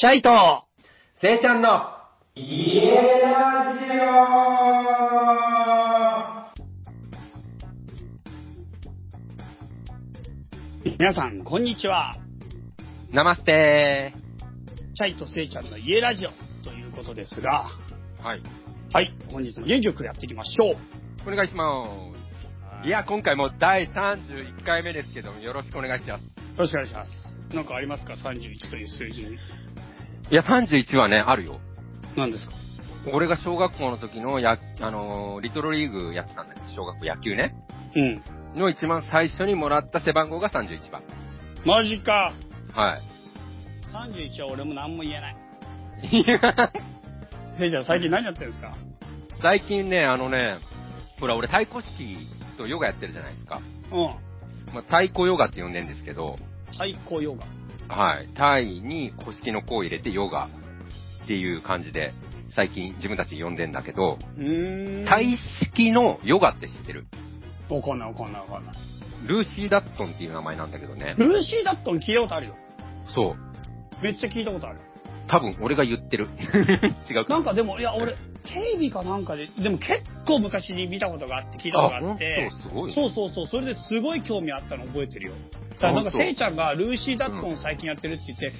チャイと、せいちゃんの、家ラジ皆さん、こんにちは。オナマステチャイとセイちゃんの家ラジオということですが、ー。はい。はい、本日も元気よくやっていきましょう。お願いします。いや、今回も第31回目ですけども、よろしくお願いします。よろしくお願いします。なんかありますか ?31 という数字に。いや、31はね、あるよ。何ですか？俺が小学校の時のや、あのーリトルリーグやってたんだけど、小学校野球ね。うん。の一番最初にもらった背番号が31番。マジか。はい。31は俺も何も言えない。いやセイちゃん最近何やってるんですか？最近ね、あのね、ほら、俺太鼓式とヨガやってるじゃないですか。うん。まあ、太鼓ヨガって呼んでんですけど、最高ヨガ。はい。タイに古式の子を入れてヨガっていう感じで、最近自分たち呼んでんだけど。タイ式のヨガって知ってる？わかんないわかんないわかんない。ルーシー・ダットンっていう名前なんだけどね。ルーシー・ダットン聞いたことあるよ。そう。めっちゃ聞いたことある。多分俺が言ってる。違うかなんかでも、いや、俺、テレビかなんかで、でも結構昔に見たことがあって、聞いたことがあって、すごい。そうそうそう、それですごい興味あったの覚えてるよ。らなんか、せいちゃんがルーシー・ダットン最近やってるって言って、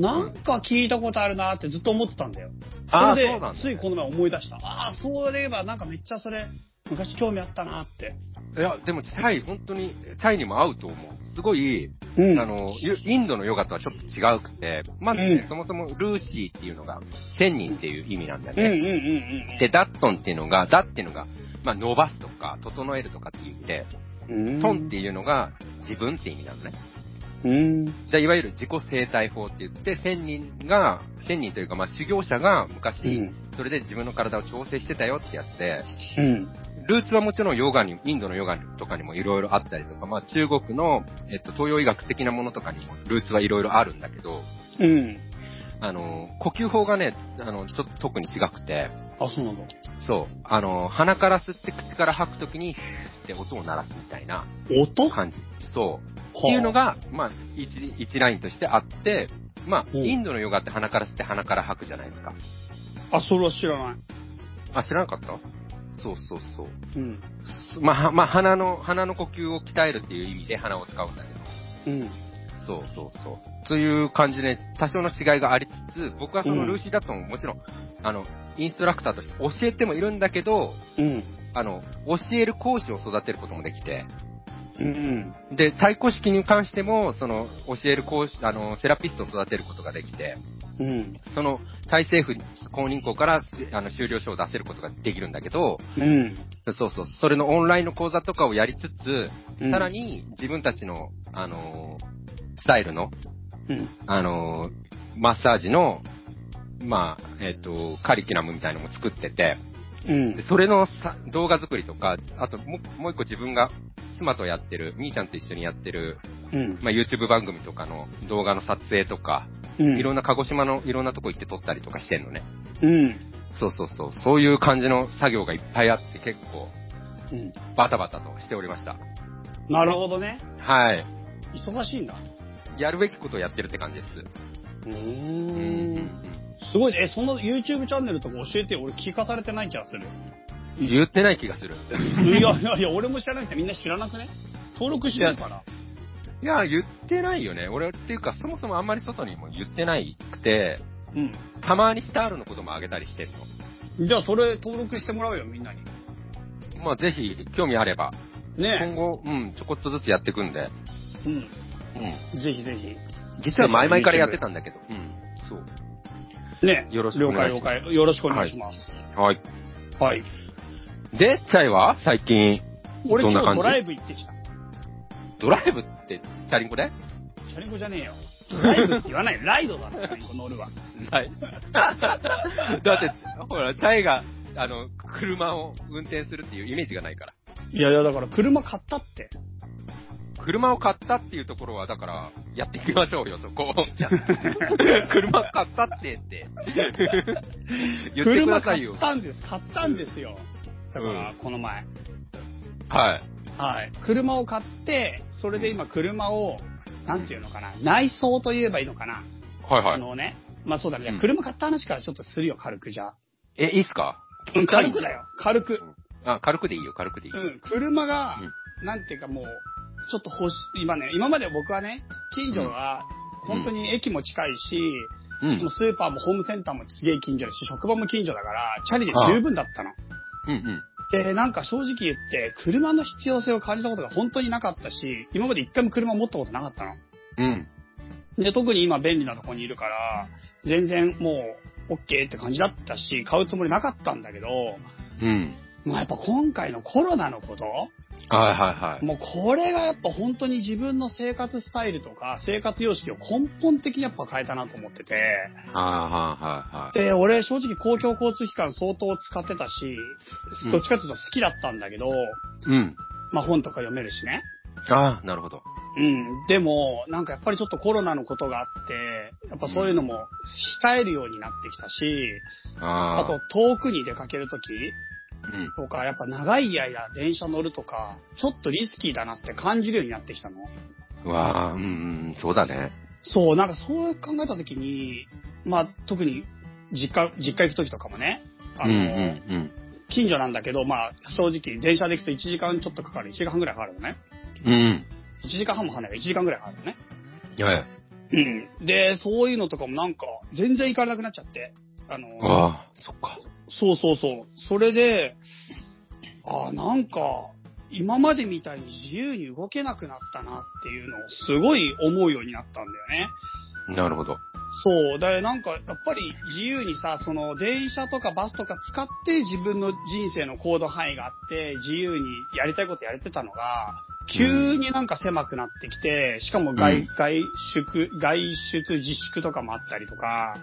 なんか聞いたことあるなってずっと思ってたんだよ。あそれでそうなんだ、ついこの前思い出した。ああ、そういえばなんかめっちゃそれ、昔興味あったなって。いや、でもタイ、本当に、タイにも合うと思う。すごい、うん。あの、ゆインドのヨガとはちょっと違うくて、まずね、うんそもそもルーシーっていうのが、千人っていう意味なんだようんうんね。うんうん。で、ダットンっていうのが、ダっていうのが、まあ、伸ばすとか、整えるとかっていう意味で、うん、トンっていうのが自分って意味なのね。うん。じゃあいわゆる自己生態法って言って、千人が、千人というか、まあ、修行者が昔、うんそれで自分の体を調整してたよってやつで、うん。ルーツはもちろんヨガに、インドのヨガとかにもいろいろあったりとか、まあ中国の、えっと、東洋医学的なものとかにもルーツはいろいろあるんだけど、うん。あの、呼吸法がね、あの、ちょっと特に違くて、あ、そうなの？そう、あの、鼻から吸って口から吐くときに、って音を鳴らすみたいな音？感じ。そう。っていうのが、まあ、一、一ラインとしてあって、まあ、うんインドのヨガって鼻から吸って鼻から吐くじゃないですか。あ、それは知らない。あ、知らなかった？そうそうそう。うん。すまあ、はまあ、鼻の、鼻の呼吸を鍛えるっていう意味で鼻を使うんだけど。うん。そうそうそう。という感じで、多少の違いがありつつ、僕はそのルーシーダットンももちろん、あの、インストラクターとして教えてもいるんだけど、うん。あの、教える講師を育てることもできて、うん。で、太鼓式に関しても、その、教える講師、あの、セラピストを育てることができて、うん。その、タイ政府公認校から、あの、修了書を出せることができるんだけど、うん。そうそう、それのオンラインの講座とかをやりつつ、うんさらに自分たちの、あのースタイルの、うん。あのーマッサージの、まあ、えっ、と、カリキュラムみたいなのも作ってて、うんで。それのさ動画作りとか、あともうもう一個自分が妻とやってる、みーちゃんと一緒にやってる、うん。まあ、YouTube 番組とかの動画の撮影とか、うん。いろんな鹿児島のいろんなとこ行って撮ったりとかしてんのね。うん。そうそうそう、そういう感じの作業がいっぱいあって結構うん。バタバタとしておりました。なるほどね。はい。忙しいんだ。やるべきことをやってるって感じです。うんん。すごいね。え、その YouTube チャンネルとか教えてよ。俺聞かされてない気がする。言ってない気がする。いやいやいや、俺も知らないけどみんな知らなくね？登録してるから。いや、言ってないよね。俺っていうか、そもそもあんまり外にも言ってないくて、うたまにスタールのこともあげたりしてんの。ん。じゃあそれ登録してもらうよ、みんなに。まあ、ぜひ、興味あれば、今ね後、うん、ちょこっとずつやっていくんで、うん。うん。ぜひぜひ。実は前々からやってたんだけど、うん、そう。ね。よろしく了お願いします解了解。よろしくお願いします。はい。はい。で、チャイは？最近、俺どんな感じ？今日ドライブ行ってきた。ドライブって、チャリンコで？チャリンコじゃねえよ。ドライブって言わないよ。ライドだろ、チャリンコ乗るわ。はい。だって、ほら、チャイが、あの、車を運転するっていうイメージがないから。いやいや、だから車買ったって。車を買ったっていうところは、だから、やっていきましょうよ、そこ。車買ったってって。言ってくださいよ車買っ。たんです。買ったんですよ。だから、うんこの前。はい。はい。車を買って、それで今車を、なんていうのかな、内装と言えばいいのかな。はいはい。あのね、まあそうだね。うん車買った話からちょっとするよ、軽くじゃあ。え、いいっすか？うん、軽くだよ。軽く。あ、軽くでいいよ、軽くでいい。うん、車が、なんていうかもう、ちょっと欲し、今ね、今まで僕はね、近所が、本当に駅も近いし、うんしかも。スーパーもホームセンターもすげえ近所だし、職場も近所だから、チャリで十分だったの。うんうん。で、なんか正直言って、車の必要性を感じたことが本当になかったし、今まで一回も車持ったことなかったの。うん。で、特に今便利なとこにいるから、全然もう、オッケーって感じだったし、買うつもりなかったんだけど、うん。まあやっぱ今回のコロナのこと、はいはいはい。もうこれがやっぱ本当に自分の生活スタイルとか生活様式を根本的にやっぱ変えたなと思ってて、はいはいはい。で、俺正直公共交通機関相当使ってたしうん、どっちかっていうと好きだったんだけど、うん。まあ本とか読めるしね。ああ、なるほど。うん。でも、なんかやっぱりちょっとコロナのことがあって、やっぱそういうのも控えるようになってきたし、ああ。あと遠くに出かけるときうん。とか、やっぱ長い間電車乗るとか、ちょっとリスキーだなって感じるようになってきたの。うわあ、うんうん、そうだね。そう、なんかそう考えたときに、まあ特に実家、実家行くときとかもね、あの、うんうん近所なんだけど、まあ正直電車で行くと1時間ちょっとかかる、1時間半ぐらいかかるのね。うん。うん。1時間半もかかんないから1時間ぐらいかかるのね。はい。うん。で、そういうのとかもなんか全然行かれなくなっちゃって。あの、ああ、そっか。そうそうそう。それで、あなんか、今までみたいに自由に動けなくなったなっていうのをすごい思うようになったんだよね。なるほど。そう。だからなんか、やっぱり自由にさ、その電車とかバスとか使って自分の人生の行動範囲があって、自由にやりたいことやれてたのが、急になんか狭くなってきて、しかも外、うん外出、外出自粛とかもあったりとか、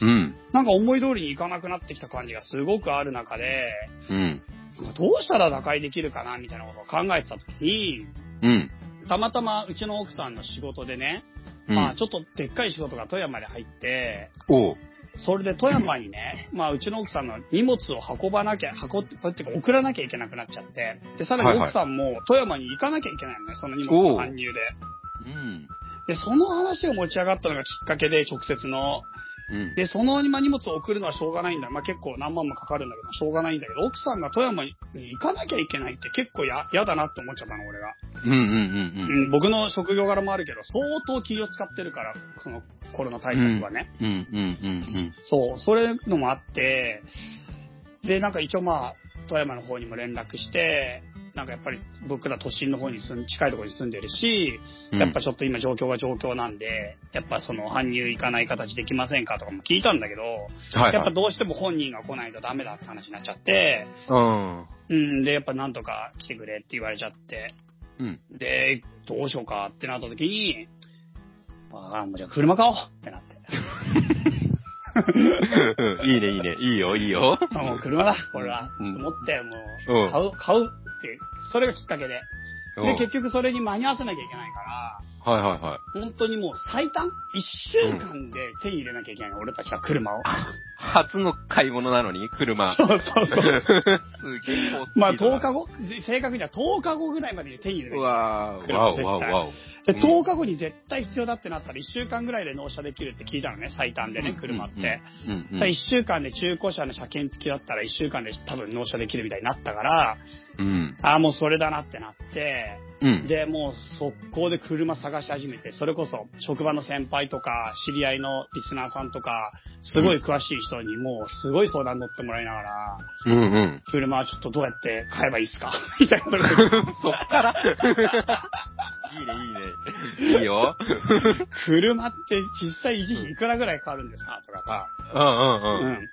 うん。なんか思い通りにいかなくなってきた感じがすごくある中で、うん。まあどうしたら打開できるかなみたいなことを考えてた時に、うん。たまたまうちの奥さんの仕事でね、うん。まあちょっとでっかい仕事が富山で入って、おう。それで富山にね、まあうちの奥さんの荷物を運ばなきゃ、運って、ってか送らなきゃいけなくなっちゃって、で、さらに奥さんも富山に行かなきゃいけないのね、その荷物の搬入で。うん。で、その話が持ち上がったのがきっかけで、直接の。うん。で、そのまあ荷物を送るのはしょうがないんだ。まあ結構何万もかかるんだけど、しょうがないんだけど、奥さんが富山に行かなきゃいけないって結構や、嫌だなって思っちゃったの、俺が。うんうんうんうん、僕の職業柄もあるけど、相当気を使ってるから、そのコロナ対策はね。うん。うんうんうんそう、それのもあって、で、なんか一応まあ、富山の方にも連絡して、なんかやっぱり僕ら都心の方に住ん、近いところに住んでるし、うん。やっぱちょっと今状況が状況なんで、やっぱその搬入行かない形できませんかとかも聞いたんだけど、はい、やっぱどうしても本人が来ないとダメだって話になっちゃって、うん。うん、で、やっぱなんとか来てくれって言われちゃって、うん。で、どうしようかってなった時に、ああ、もうじゃあ車買おうってなって。いいね、いいね。いいよ、いいよ。あもう車だ、これは。うんと思って、もうんう、買う、買うって、それがきっかけで。で、結局それに間に合わせなきゃいけないから、はいはいはい。本当にもう最短 ?1 週間で手に入れなきゃいけないの、俺たちは車を。初の買い物なのに、車。そうそうそう。すげえまあ10日後正確には10日後ぐらいまでに手に入れなきゃいけない。うわー、車わお絶対わおわお。で、うん10日後に絶対必要だってなったら1週間ぐらいで納車できるって聞いたのね、最短でね、車って。うんうん。だ1週間で中古車の車検付きだったら1週間で多分納車できるみたいになったから、うん。ああ、もうそれだなってなって、うん。で、もう速攻で車探し始めて、それこそ職場の先輩とか、知り合いのリスナーさんとか、すごい詳しい人にもうすごい相談乗ってもらいながら、うんうん。車はちょっとどうやって買えばいいですか？みたいな そっからいいね、いいね。いいよ。車って実際維持費いくらぐらいかかるんですか？とかさ、うんうんううん。ん。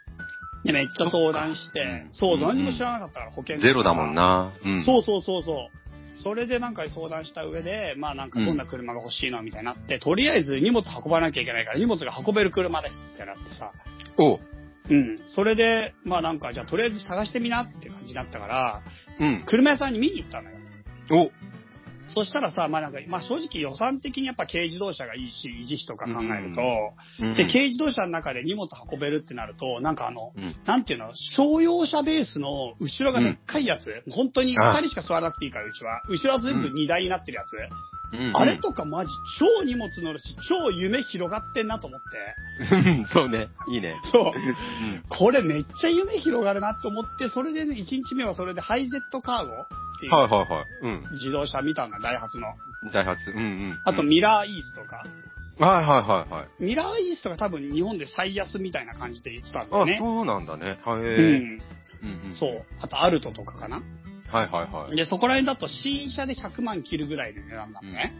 で、めっちゃ相談して、そう、うん何も知らなかったから保険ゼロだもん。な。うん。そうそうそうそう。それでなんか相談した上で、まあなんかどんな車が欲しいのみたいになって、とりあえず荷物運ばなきゃいけないから荷物が運べる車ですってなってさ。おう。うん。それで、まあなんかじゃあとりあえず探してみなって感じになったから、うん。車屋さんに見に行ったのよ。おそしたらさ、まあなんか、まあ正直予算的にやっぱ軽自動車がいいし、維持費とか考えると、うん。で、軽自動車の中で荷物運べるってなると、なんかあの、うん。なんていうの、商用車ベースの後ろがでっかいやつ、本当に2人しか座らなくていいから、うちは。後ろは全部荷台になってるやつ。うんあれとかマジ超荷物乗るし、超夢広がってんなと思って。う んそうね。いいね。そう。うん。これめっちゃ夢広がるなと思って、それでね、1日目はそれでハイゼットカーゴっていうはいはいはい。うん。自動車見たんだ、ダイハツの。ダイハツ。うんうん。あとうんミラーイースとか。はいはいはいはい。ミラーイースとか多分日本で最安みたいな感じで言ってたんだよあ、ね。そうなんだね。はい。うん。うんうん。そう。あとアルトとかかな。はいはいはい。で、そこら辺だと新車で100万切るぐらいの値段なのね。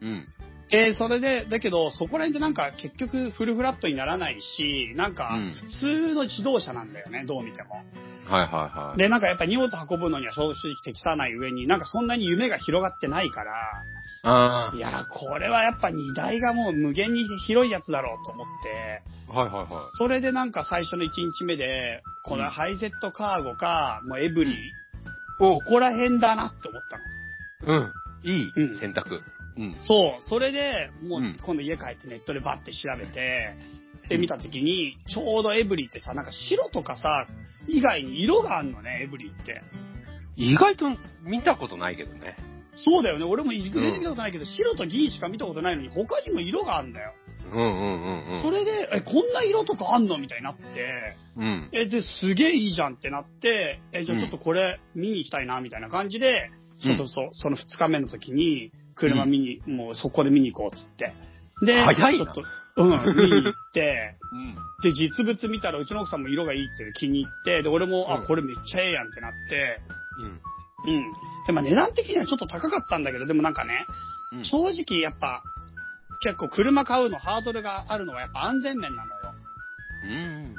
うん。で、それで、だけど、そこら辺でなんか結局フルフラットにならないし、なんかうん普通の自動車なんだよね、どう見ても。はいはいはい。で、なんかやっぱ荷物運ぶのには正直適さない上に、なんかそんなに夢が広がってないから、あいやー、これはやっぱ荷台がもう無限に広いやつだろうと思って、あ。はいはいはい。それでなんか最初の1日目で、このハイゼットカーゴか、もうエブリィ、おここら辺だなって思ったの。うん。いいうん選択。うん。そう、それでもううん今度家帰ってネットでバッて調べて、で見た時に、ちょうどエブリィってさ、なんか白とかさ、以外に色があんのね、エブリィって。意外と見たことないけどね。そうだよね。俺も出てきたことないけど、白と銀しか見たことないのに、他にも色があるんだよ。うんうんうんうん。それで、え、こんな色とかあんのみたいになって、うん。え、で、すげえいいじゃんってなって、え、じゃあちょっとこれ見に行きたいな、みたいな感じで、うんちょっとそその2日目の時に、車見に、もうそこで見に行こうっつって。で、早いなちょっと、うん、見に行って、うん。で、実物見たらうちの奥さんも色がいいって気に入って、で、俺も、あ、うんこれめっちゃええやんってなって、うん。うん。で、まあ値段的にはちょっと高かったんだけど、でもなんかね、うん正直やっぱ、結構車買うのハードルがあるのはやっぱ安全面なのよ。うん。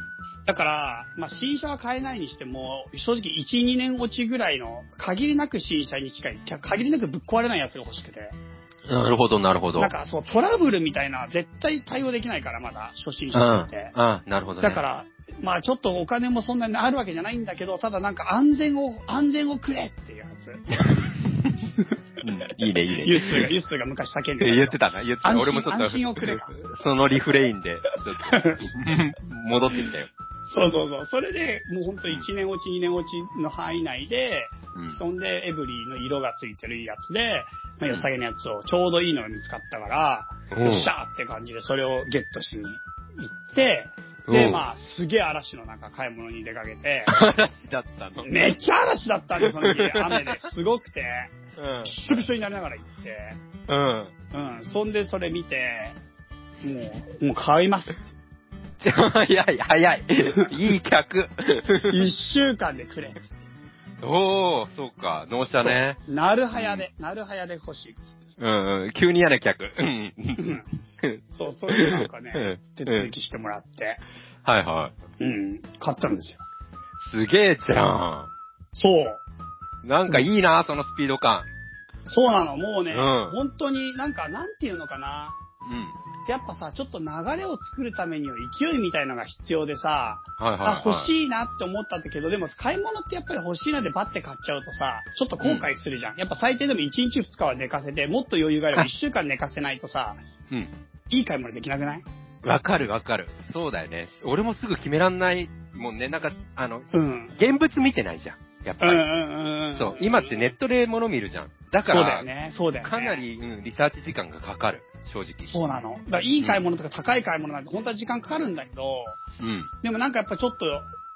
だから、まあ新車は買えないにしても、正直1、2年落ちぐらいの限りなく新車に近い、限りなくぶっ壊れないやつが欲しくて。なるほど、なるほど。なんかそう、トラブルみたいな絶対対応できないから、まだ初心者うん。って。あなるほどね。だから、まあちょっとお金もそんなにあるわけじゃないんだけど、ただなんか安全を、安全をくれっていうやつ。うん。いいね、いいね。ユッスーが、ユッスーが昔叫んでた言ってたな、言ってた。俺もちょっと、安心をくれかそのリフレインで、ちょっと、戻ってきたよ。そうそうそう。それで、もうほんと1年落ち、2年落ちの範囲内で、うん。そんでエブリィの色がついてるやつで、まあ、良さげなやつをちょうどいいのが見つかったから、うん。よっしゃーって感じでそれをゲットしに行って、で、うん。まあ、すげえ嵐の中買い物に出かけて、嵐だったの。めっちゃ嵐だったんで、その日、雨で。すごくて、うんび。しょびしょになりながら行って、うん。うん、そんでそれ見て、もう、もう買います。早い、早い。いい客。一週間でくれ。おー、そうか、納車ね。なるはやで、なるはやで欲しい。うんうん、急に嫌な客。うん。そう、それでなんかねうん、手続きしてもらって、はいはうん、買ったんですよ。い。すげえじゃそう。ん。なんかいいな、そのスピード感。そうなの、もうね、うん本当になんか、なんていうのかな。うん。やっぱさ、ちょっと流れを作るためには勢いみたいのが必要でさ、はいはい、はい。あ、欲しいなって思ったんだけど、でも買い物ってやっぱり欲しいなでバッて買っちゃうとさ、ちょっと後悔するじゃん。やっぱ最低でも1日2日は寝かせて、もっと余裕があれば1週間寝かせないとさ、うん。いい買い物できなくない？わかるわかる。そうだよね。俺もすぐ決めらんないもんね。なんか、あの、うん。現物見てないじゃん。やっぱり。うんうんうんうん。そう。今ってネットで物見るじゃん。だかそうら、だよね。そうだよね。かなり、うん、リサーチ時間がかかる。正直。そうなの。だいい買い物とか高い買い物なんて本当は時間かかるんだけど、うん。でもなんかやっぱちょっと、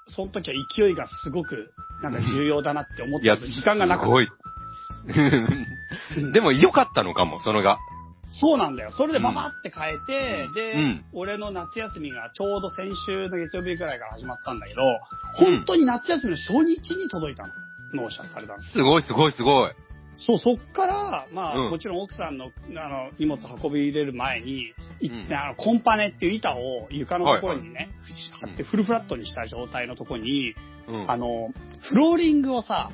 その時は勢いがすごく、なんか重要だなって思っいや、たけど、時間がなかっ すごい。でも良かったのかも、そのが。た。そうなんだよ。それでババって変えて、うんで、うん俺の夏休みがちょうど先週の月曜日ぐらいから始まったんだけど、本当に夏休みの初日に届いたの。納車されたの。すごいすごいすごい。そう、そっから、まあ、うんもちろん奥さんの、あの、荷物運び入れる前に、いうんあのコンパネっていう板を床のところにね、はい貼ってフルフラットにした状態のところに、うん。あの、フローリングをさ、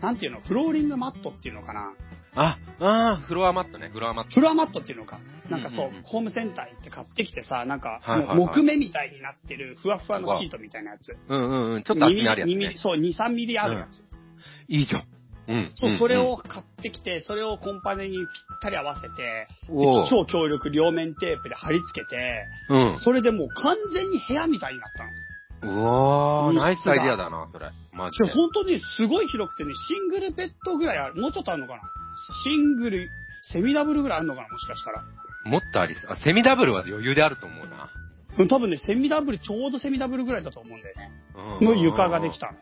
なんていうの、フローリングマットっていうのかな。あ、あーフロアマットね、フロアマット。フロアマットっていうのか。なんかそう、うんうんうんホームセンター行って買ってきてさ、なんか、はいはいはいもう木目みたいになってる、ふわふわのシートみたいなやつ。うんうんうん。ちょっと厚みあるやつ2ミリ、ね。そう、2、3ミリあるやつ。いいじゃん。うん。そう、んそれを、買ってきて、それをコンパネにぴったり合わせて、超強力両面テープで貼り付けて、うん。それでもう完全に部屋みたいになったの。うわー、うんナイスアイディアだな、それ。マジで。本当にすごい広くてね、シングルベッドぐらいある。もうちょっとあるのかなシングル、セミダブルぐらいあるのかな、もしかしたら。もっとありそう。あ、セミダブルは余裕であると思うな。うん、多分ね、セミダブル、ちょうどセミダブルぐらいだと思うんだよね。うんの床ができ。たの。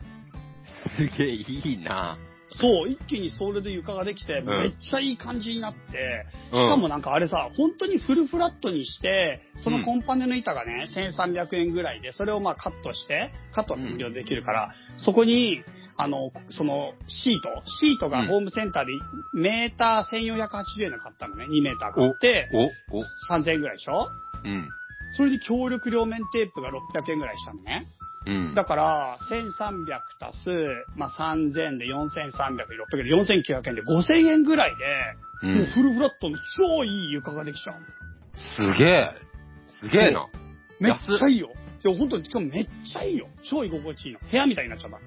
すげえいいな。そう、一気にそれで床ができて、んめっちゃいい感じになって、うんしかもなんかあれさ、本当にフルフラットにして、そのコンパネの板がね、1300円ぐらいで、それをまあカットして、カットって無料でできるから、そこに、あの、そのシート、シートがホームセンターでメーター1480円の買ったのね、2メーター買って、お、お、3000円ぐらいでしょ？うん。それで協力両面テープが600円ぐらいしたのね。うん。だから、1300足す、まあ、3000で4300、600で4900円で5000円ぐらいで、うんもうフルフラットの超いい床ができちゃうの。すげえ。すげえな。めっちゃいいよ。いや、本当に、しかもめっちゃいいよ。超居心地いいの。部屋みたいになっちゃった。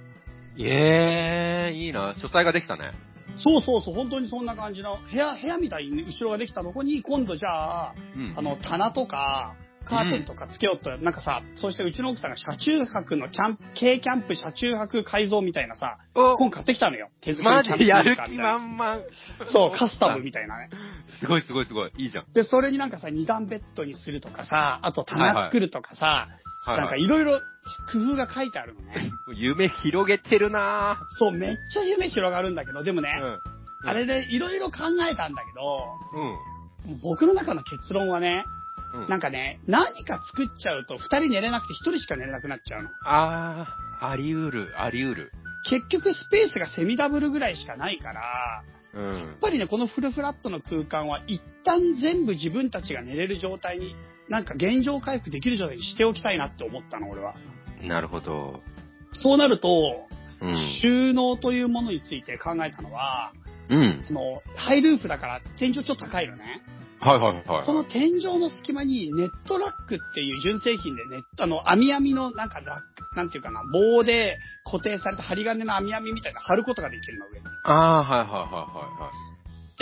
ええいいな。書斎ができたね。そうそうそう、本当にそんな感じの、部屋、部屋みたいに後ろができたとこに、今度じゃあ、うん。あの、棚とか、カーテンとかつけようと、なんかさ、そしてうちの奥さんが車中泊のキャンプ、軽キャンプ車中泊改造みたいなさ、お本買ってきたのよ。手作りキャンプやる気満々。そう、カスタムみたいなね。すごいすごいすごい。いいじゃん。で、それになんかさ、二段ベッドにするとかさ、あと棚作るとかさ、はいなんかいろいろ工夫が書いてあるのね。夢広げてるなそう、めっちゃ夢広がるんだけど、でもね、うん。あれでいろいろ考えたんだけど、うん。僕の中の結論はね、うん。なんかね、何か作っちゃうと二人寝れなくて一人しか寝れなくなっちゃうの。あー、あり得る、あり得る。結局スペースがセミダブルぐらいしかないから、うんやっ。ぱりね、このフルフラットの空間は一旦全部自分たちが寝れる状態に、なんか現状回復できる状態にしておきたいなって思ったの、俺は。なるほど。そうなると、うん。収納というものについて考えたのは、うん。その、ハイルーフだから天井ちょっと高いのね。はいはいはい。その天井の隙間にネットラックっていう純正品でネット、あの、網網のなんかラック、なんていうかな、棒で固定された針金の網網みたいなの貼ることができるの上に。ああ、はいはいは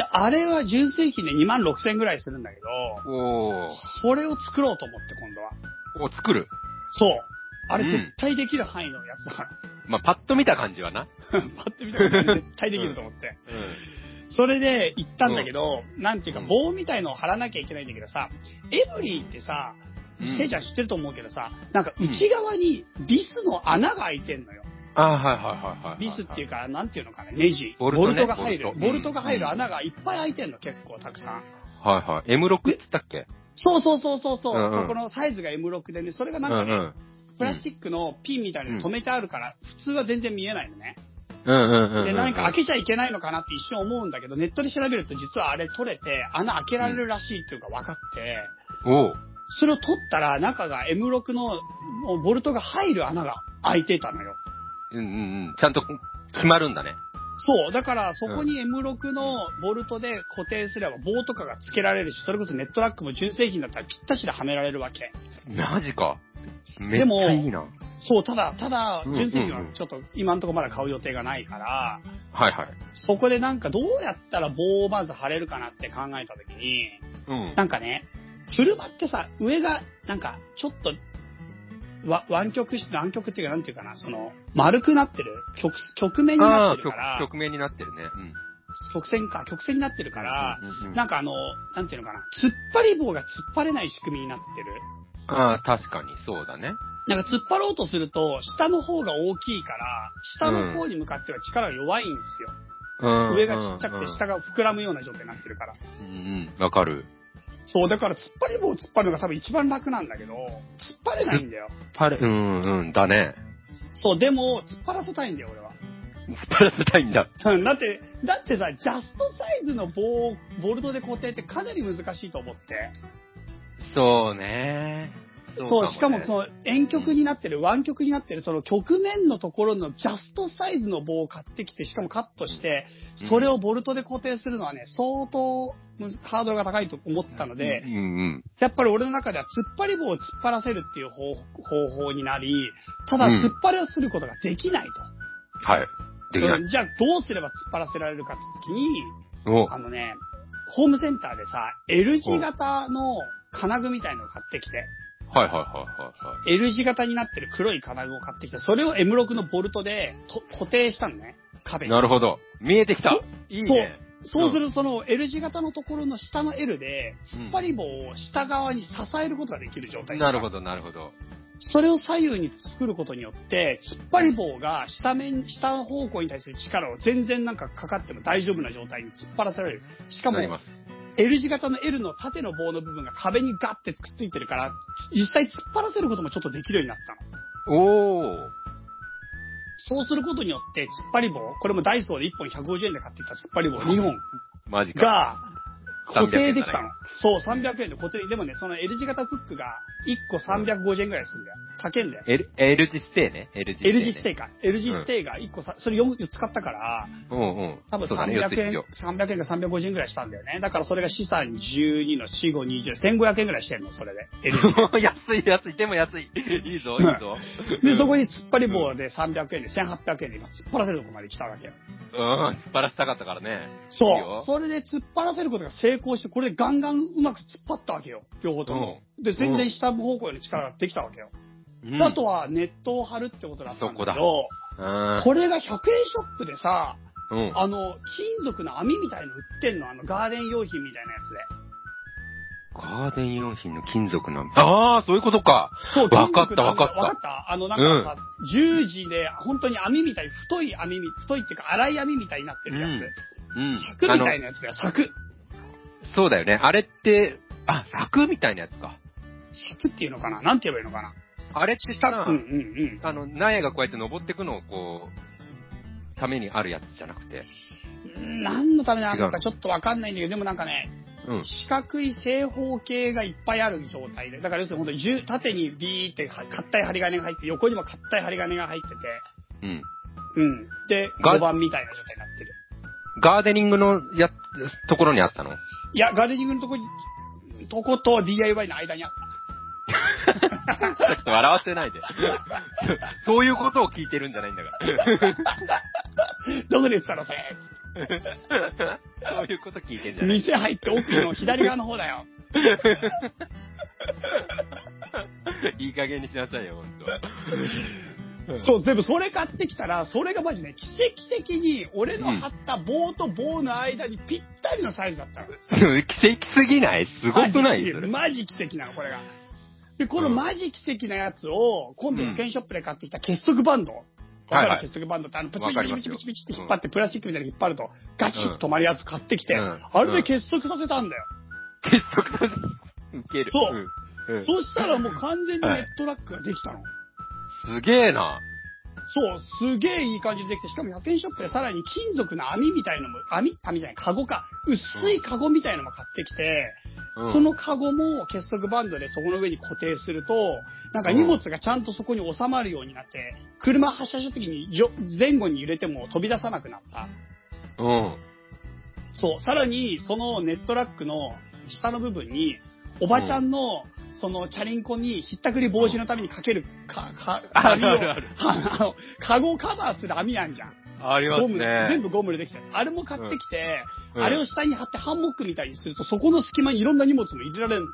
で、あれは純正品で2万6千円ぐらいするんだけど。おー。それを作ろうと思って今度は。お、作る？そう。あれうん絶対できる範囲のやつだから。まあ、パッと見た感じはな。パッて見たら絶対できると思って。それで行ったんだけど、なんていうかうん棒みたいのを貼らなきゃいけないんだけどさ、エブリーってさ、うんせいちゃん知ってると思うけどさ、なんか内側にビスの穴が開いてんのよ。ああ、はいはいはいはい。ビスっていうか、なんていうのかな、ネジ。ボルトねが入る。ボルトボルトが入うんる穴がいっぱい開いてんの、結構たくさん。はいはい。M6 って言ったっけ？そうそうそうそうそう、うんうんそこのサイズが M6 でね、それがなんかね、うんうん。プラスチックのピンみたいに止めてあるから、普通は全然見えないのね。うんうんうんうん。で、何か開けちゃいけないのかなって一瞬思うんだけど、ネットで調べると実はあれ取れて、穴開けられるらしいっていうか分かって、おうそれを取ったら中が M6 のボルトが入る穴が開いてたのよ。うんうんうん。ちゃんと決まるんだね。そう。だから、そこに M6 のボルトで固定すれば棒とかが付けられるし、それこそネットラックも純正品だったらぴったしではめられるわけ。マジか。めっちでもゃいいな。そう、ただ、ただ、うん純正品はちょっと今んとこまだ買う予定がないから、はいはい。そこでなんかどうやったら棒をまず貼れるかなって考えたときに、うん。なんかね、車ってさ、上が、なんか、ちょっと、わ湾曲し、湾曲っていうか、なんていうかな、その、丸くなってる、曲、曲面になってるから、曲、曲面になってるね。うん。曲線か、曲線になってるから、うんうんうんなんかあの、なんていうのかな、突っ張り棒が突っ張れない仕組みになってる。ああ、確かに、そうだね。なんか突っ張ろうとすると、下の方が大きいから、下の方に向かっては力が弱いんですよ。うん。上がちっちゃくてうん下が膨らむような状態になってるから。うんうん、わかる。そう、だから突っ張り棒を突っ張るのが多分一番楽なんだけど、突っ張れないんだよ。パレ、うんうん、だね。そう、でも、突っ張らせたいんだよ、俺は。突っ張らせたいんだ。うんだって、だってさ、ジャストサイズの棒をボルトで固定ってかなり難しいと思って。そうね。そう、しかもその、の遠曲になってる、湾曲になってる、その曲面のところのジャストサイズの棒を買ってきて、しかもカットして、それをボルトで固定するのはね、相当ハードルが高いと思ったのでう、んうん。やっぱり俺の中では突っ張り棒を突っ張らせるっていう方方法になり、ただうん突っ張りをすることができないと。はい。できない。うんじゃあどうすれば突っ張らせられるかって時に、おあのね、ホームセンターでさ、L 字型の金具みたいのを買ってきて、はいはいはいはいはい。L 字型になってる黒い金具を買ってきて、それを M6 のボルトでと固定したのね、壁に。なるほど。見えてきた。いいね。そうするとその L 字型のところの下の L で、突っ張り棒を下側に支えることができる状態なるほど、なるほど。それを左右に作ることによって、突っ張り棒が下面、下方向に対する力を全然なんかかかっても大丈夫な状態に突っ張らせられる。しかもなり、ます。L 字型の L の縦の棒の部分が壁にガッてくっついてるから、実際突っ張らせることもちょっとできるようになったの。おー。そうすることによって、突っ張り棒、これもダイソーで1本150円で買っていた突っ張り棒2本 マジか。が、固定できた300の。そう、300円で固定。でもね、その L 字型フックが1個350円ぐらいするんだよ。高えんだよ。L, L 字ステイね。L 字ステイ、ね。L 字ステイか。L 字ステイが1個さ、それ 4, 4つ買ったから、うんうん。多分そうだね、4つ300円、必要。300円か350円ぐらいしたんだよね。だからそれが四三12の4、5、20、1500円ぐらいしてんの、それで。L 字。安い安い、でも安い。いいぞ、いいぞ。で、そこに突っ張り棒で300円で1800円で今突っ張らせるとこまで来たわけよ。うん、突っ張らせたかったからね。そうよ。それで突っ張らせることが成功して、これでガンガンうまく突っ張ったわけよ。両方とも。で、全然下方向への力ができたわけよ。うんあとはネットを張るってことだったんだけそど、うん。これが100円ショップでさ、うん。あの、金属の網みたいの売ってんの、あの、ガーデン用品みたいなやつで。ガーデン用品の金属の。ああ、そういうことか。そう、わかったわかったわかったあの、なんかさ、十字で、本当に網みたい、太い網み、太いっていうか、粗い網みたいになってるやつ。うん。柵みたいなやつだよ、柵。そうだよね。あれって、あ、柵みたいなやつか。柵っていうのかな？なんて言えばいいのかな？あれってさ、うんうんうん。あの、苗がこうやって登ってくのをこう、ためにあるやつじゃなくて。うん何のためなのかちょっとわかんないんだけど、でもなんかね、うん。四角い正方形がいっぱいある状態で、だから要するに本当に十縦にビーっては硬い針金が入って、横にも硬い針金が入ってて、うん。うん。で、ガ5番みたいな状態になってる。ガーデニングのや、ところにあったの？いや、ガーデニングのとこに、とこと DIY の間にあった。ちょっと笑わせないで。そういうことを聞いてるんじゃないんだから。どこですか、それ。そういうこと聞いてんじゃない店入って奥の左側の方だよ。いい加減にしなさいよ、ほんと。そう、でもそれ買ってきたら、それがマジね、奇跡的に俺の貼った棒と棒の間にぴったりのサイズだったの。奇跡すぎない？すごくない？マジ奇跡マジ奇跡なの、これが。で、このマジ奇跡なやつを、今度うん保険ショップで買ってきた結束バンド。わかる結束バンドって、あの、プチわかりますよピチピチピチピチって引っ張って、プラスチックみたいに引っ張ると、ガチッと止まるやつ買ってきて、うんあれで結束させたんだよ。結束と、ウケる。そうそしたらもう完全にネットラックができたの。すげえな。そう、すげえいい感じでできて、しかも100円ショップでさらに金属の網みたいのも、網網じゃない、カゴか。薄いカゴみたいのも買ってきて、うんそのカゴも結束バンドでそこの上に固定すると、なんか荷物がちゃんとそこに収まるようになって、車発車した時に前後に揺れても飛び出さなくなった。うん。そう、さらにそのネットラックの下の部分に、おばちゃんの、そのチャリンコにひったくり防止のためにかけるか、か、あるあの、カゴをカバーする網あんじゃん。ありますゴム、全ね。部ゴムでできた。あれも買ってきて、うんあれを下に貼ってハンモックみたいにすると、そこの隙間にいろんな荷物も入れられる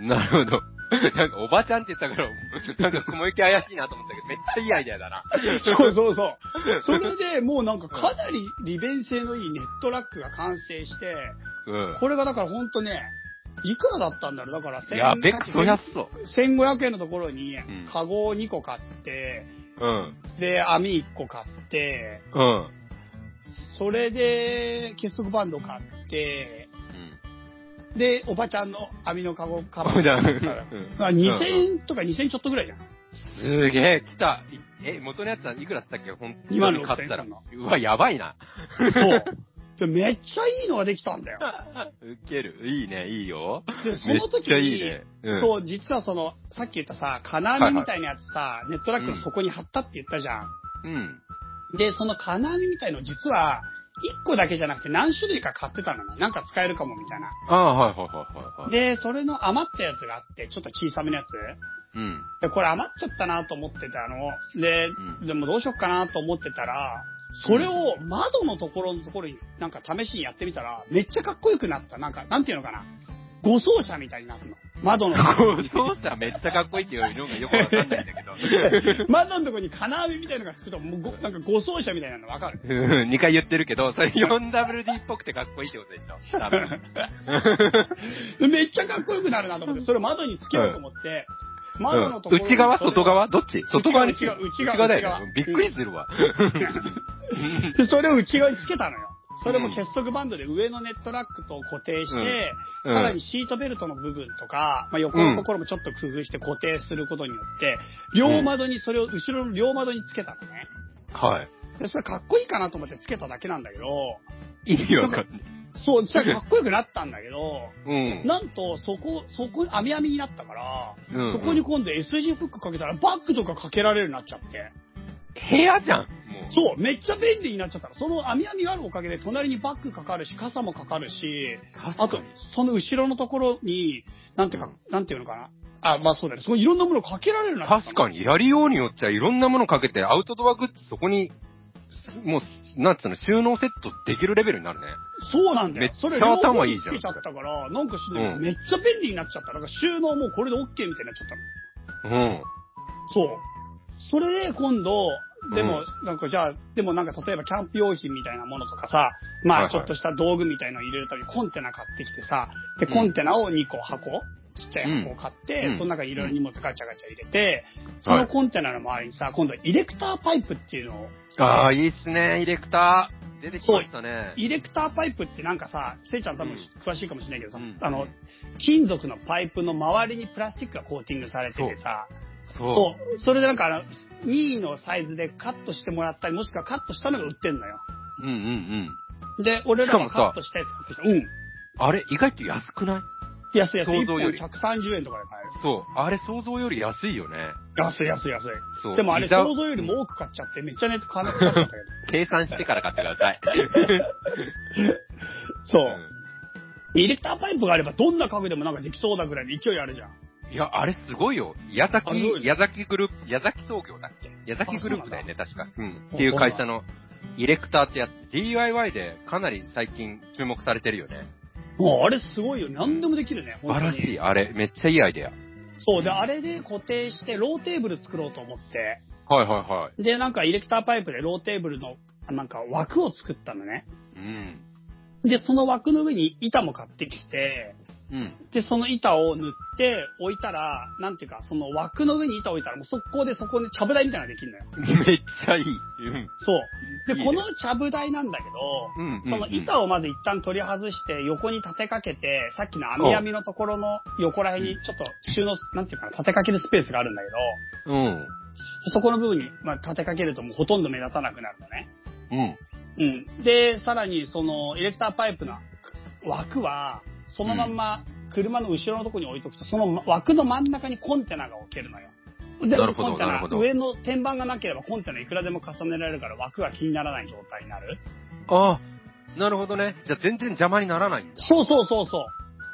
の。なるほど。なんか、おばちゃんって言ったから、なんか雲行き怪しいなと思ったけど、めっちゃいいアイデアだな。そうそうそう。それでもうなんかかなり利便性のいいネットラックが完成して、うん。これがだからほんとね、いくらだったんだろうだから、やべ、クソ安そう。1500円のところにん、カゴを2個買って、うん。で、網1個買って、うん。それで、結束バンド買って、で、おばちゃんの網のカゴカバー。じゃああ2000円とか2000円ちょっとぐらいじゃん。すげえ、来た。いえ、元のやつはいくらって言ったっけ？ほん2万6000円買ったら。うわ、やばいな。そう。でめっちゃいいのができたんだよ。ウケる。いいね、いいよ。で、その時ちゃいいに、ね。うん。そう、実はその、さっき言ったさ、金網みたいなやつさ、ネットラックの底に貼ったって言ったじゃん。うん。で、その金網みたいの実は、1個だけじゃなくて何種類か買ってたのね。なんか使えるかもみたいな。ああ、はいはいはいはい。で、それの余ったやつがあって、ちょっと小さめのやつ。うん。で、これ余っちゃったなと思ってたの。で、うんでもどうしよっかなと思ってたら、それを窓のところのところになんか試しにやってみたら、めっちゃかっこよくなった。なんか、なんていうのかな。護送車みたいになるの。窓の、護送車めっちゃかっこいいっていうのがよくわかんないんだけど。窓のとこに金網みたいなのがつくと、もうごなんか護送車みたいなのわかるうん、2回言ってるけど、それ 4WD っぽくてかっこいいってことでしょ。多分 めっちゃかっこよくなるなと思って、それ窓につけようと思って、窓のところに内側？外側？どっち？外側に内側内側だよね。びっくりするわ。で、それを内側につけたのよ。それも結束バンドで上のネットラックと固定して、うんさらにシートベルトの部分とか、まあ、横のところもちょっと工夫して固定することによって、両窓にそれを後ろの両窓につけたのね。はい。で、それかっこいいかなと思ってつけただけなんだけど、意味わかんない。そう、それかっこよくなったんだけど、うん。なんと、そこ、そこ、網網になったから、うんそこに今度 S 字フックかけたらバッグとかかけられるようになっちゃって。部屋じゃん。そう、めっちゃ便利になっちゃったの。その網網があるおかげで隣にバッグかかるし、傘もかかるし、あと、その後ろのところに、なんていうか、なんていうのかな。あ、まあそうだね。そこいろんなものかけられるな。確かに、やりようによっちゃいろんなものかけて、アウトドアグッズそこに、もう、なんつうの、収納セットできるレベルになるね。そうなんだよ。めっちゃそれ両方頭いいじゃんにつけちゃったから、なんかしないけどうんめっちゃ便利になっちゃった。なんか収納もこれで OK みたいになっちゃったの。うん。そう。それで今度、でもう、なんかじゃあ、でもなんか例えばキャンプ用品みたいなものとかさ、まあちょっとした道具みたいのを入れるためにコンテナ買ってきてさ、で、うんコンテナを2個箱、ちっちゃい箱を買って、うんその中にいろいろ荷物ガチャガチャ入れて、そのコンテナの周りにさ、今度イレクターパイプっていうのを、ああ、いいっすね、イレクター。出てきましたね。イレクターパイプってなんかさ、せいちゃん多分うん詳しいかもしれないけどさ、うんあの、金属のパイプの周りにプラスチックがコーティングされててさ、そう。それでなんかあの、任意のサイズでカットしてもらったり、もしくはカットしたのが売ってんのよ。うんうんうん。で、俺らもさカットしたやつ買ってきた。うん。あれ、意外と安くない？安い安い。1本想像より130円とかで買える。そう。あれ、想像より安いよね。安い安い安い。そう。でもあれ想像よりも多く買っちゃって、めっちゃネット金かかっちゃったけど。計算してから買ってください。そう。イレクターパイプがあればどんな家具でもなんかできそうだぐらいの勢いあるじゃん。いや、あれすごいよ。矢崎矢崎グループ、矢崎創業だっけ？矢崎グループだよね、確か。うん。あっていう会社の、イレクターってやつ、DIY でかなり最近注目されてるよね。もうあれすごいよ。何でもできるね。素晴らしい。い。あれ、めっちゃいいアイデア。そう。で、あれで固定してローテーブル作ろうと思って。はいはいはい。で、なんかイレクターパイプでローテーブルの、なんか枠を作ったのね。うん。で、その枠の上に板も買ってきて、うん。で、その板を塗って置いたら、なんていうか、その枠の上に板を置いたら、もう速攻でそこにちゃぶ台みたいなのができるのよ。めっちゃいい。うん。そう。で、いいねこのちゃぶ台なんだけど、うん。その板をまず一旦取り外して、横に立てかけて、さっきの網網のところの横ら辺にちょっと収納、なんていうかな、立てかけるスペースがあるんだけど、うん。そこの部分に、まあ、立てかけるともうほとんど目立たなくなるのね。うん。うん。で、さらにそのエレクターパイプの枠は、そのまんま車の後ろのところに置いとくと、その枠の真ん中にコンテナが置けるのよ。でなるほどコンテナなるほど上の天板がなければコンテナいくらでも重ねられるから枠が気にならない状態になる。ああ、なるほどね。じゃあ全然邪魔にならないんだ。そうそうそうそ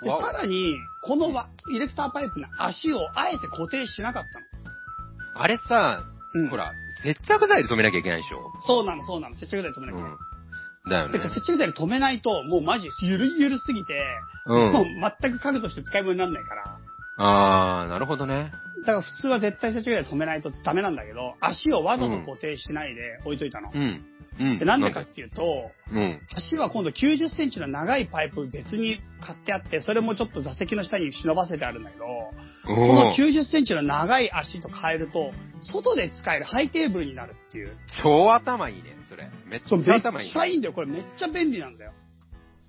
う。でわおさらに、このわイレクターパイプの足をあえて固定しなかったの。あれさ、うん。ほら、接着剤で止めなきゃいけないでしょ？そうなの、そうなの。接着剤止めなきゃいけない。うん。だよてかね。接着剤で止めないと、もうマジゆるゆるすぎて、うんもう全く家具として使い物にならないから。あー、なるほどね。だから普通は絶対接着剤で止めないとダメなんだけど、足をわざと固定しないで置いといたの。うん。うん。でなんでかっていうと、うん。足は今度90センチの長いパイプ別に買ってあって、それもちょっと座席の下に忍ばせてあるんだけど、このおー90センチの長い足と変えると、外で使えるハイテーブルになるっていう。超頭いいね、それ。めっちゃ頭いい、ね。ちゃいいんだよ。これめっちゃ便利なんだよ。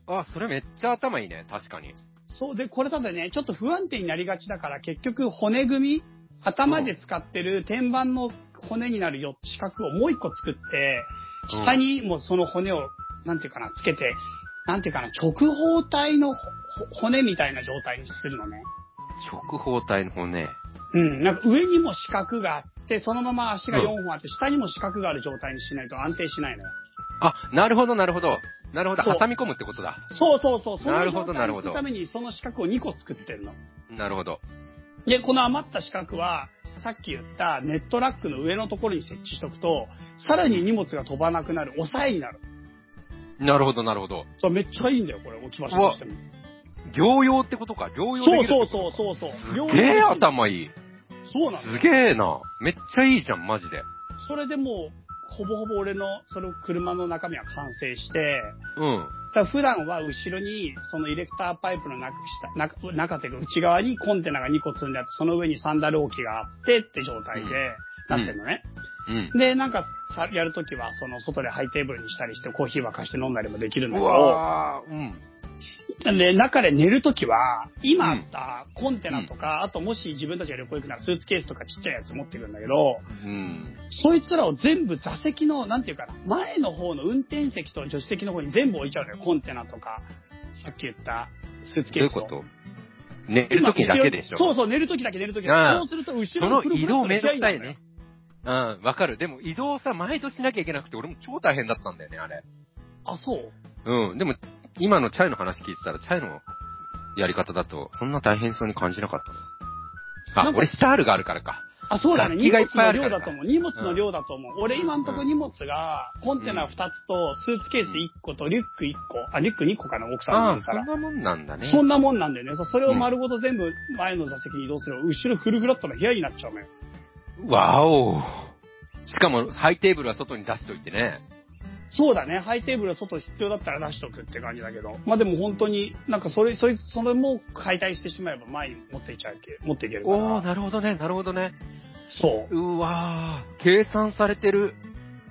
あ、それめっちゃ頭いいね、確かに。そう、で、これただね、ちょっと不安定になりがちだから、結局骨組み、頭で使ってる天板の骨になるよ四角をもう一個作って、うん下にもうその骨を、なんていうかな、つけて、なんていうかな、直方体のほ骨みたいな状態にするのね。直方体の骨。うん、なんか上にも四角があって、そのまま足が4本あって、下にも四角がある状態にしないと安定しないのよ。あ、なるほど、なるほど。なるほど、挟み込むってことだ。そうそうそう、そなるほの状態どなるほどにするためにその四角を2個作ってるの。なるほど。で、この余った四角は、さっき言ったネットラックの上のところに設置しとくと、さらに荷物が飛ばなくなる、抑えになる。なるほど、なるほど。そう、めっちゃいいんだよ、これ、置き場所としても。療養ってことか。療養そうできるそうそうそうそう。すげえ頭いい。そうなんだすげえな。めっちゃいいじゃん、マジで。それでもう、ほぼほぼ俺の、その車の中身は完成して、うん。だから普段は後ろに、そのイレクターパイプの中、下中、中というか内側にコンテナが2個積んであって、その上にサンダル置きがあってって状態で、なってるのね。うん。で、なんか、さ、やるときは、その、外でハイテーブルにしたりして、コーヒー沸かして飲んだりもできるんだうけど、わー、うん。で、中で寝るときは、今あったコンテナとか、あともし自分たちが旅行行くならスーツケースとかちっちゃいやつ持ってくんだけど、うん。そいつらを全部座席の、なんていうかな、前の方の運転席と助手席の方に全部置いちゃうのよ。コンテナとか、さっき言ったスーツどケースを。ういうこと？寝るときだけでしょ？そうそう、寝るときだけ寝るときそうすると、後ろフルフラット移動めんどくさいのね。うん、わかる。でも移動さ、毎度しなきゃいけなくて、俺も超大変だったんだよね、あれ。あ、そう？うん。でも、今のチャイの話聞いてたら、チャイのやり方だと、そんな大変そうに感じなかったな。あ、俺スタールがあるからか。あ、そうだね。荷物の量だと思う。荷物の量だと思う。俺今んとこ荷物が、コンテナ2つと、スーツケース1個と、リュック1個。あ、リュック2個かな、奥さんか、ら。そんなもんなんだね。そんなもんなんだよね。それを丸ごと全部前の座席に移動する。後ろフルフラットの部屋になっちゃうのよ。わお。しかも、ハイテーブルは外に出しといてね。そうだね。ハイテーブルは外必要だったら出しとくって感じだけど。まあでも本当に、なんかそれ、それ、それも解体してしまえば前に持っていっちゃうけ、持っていけるかおー、ら。なるほどね、なるほどね。そう。うわー、計算されてる。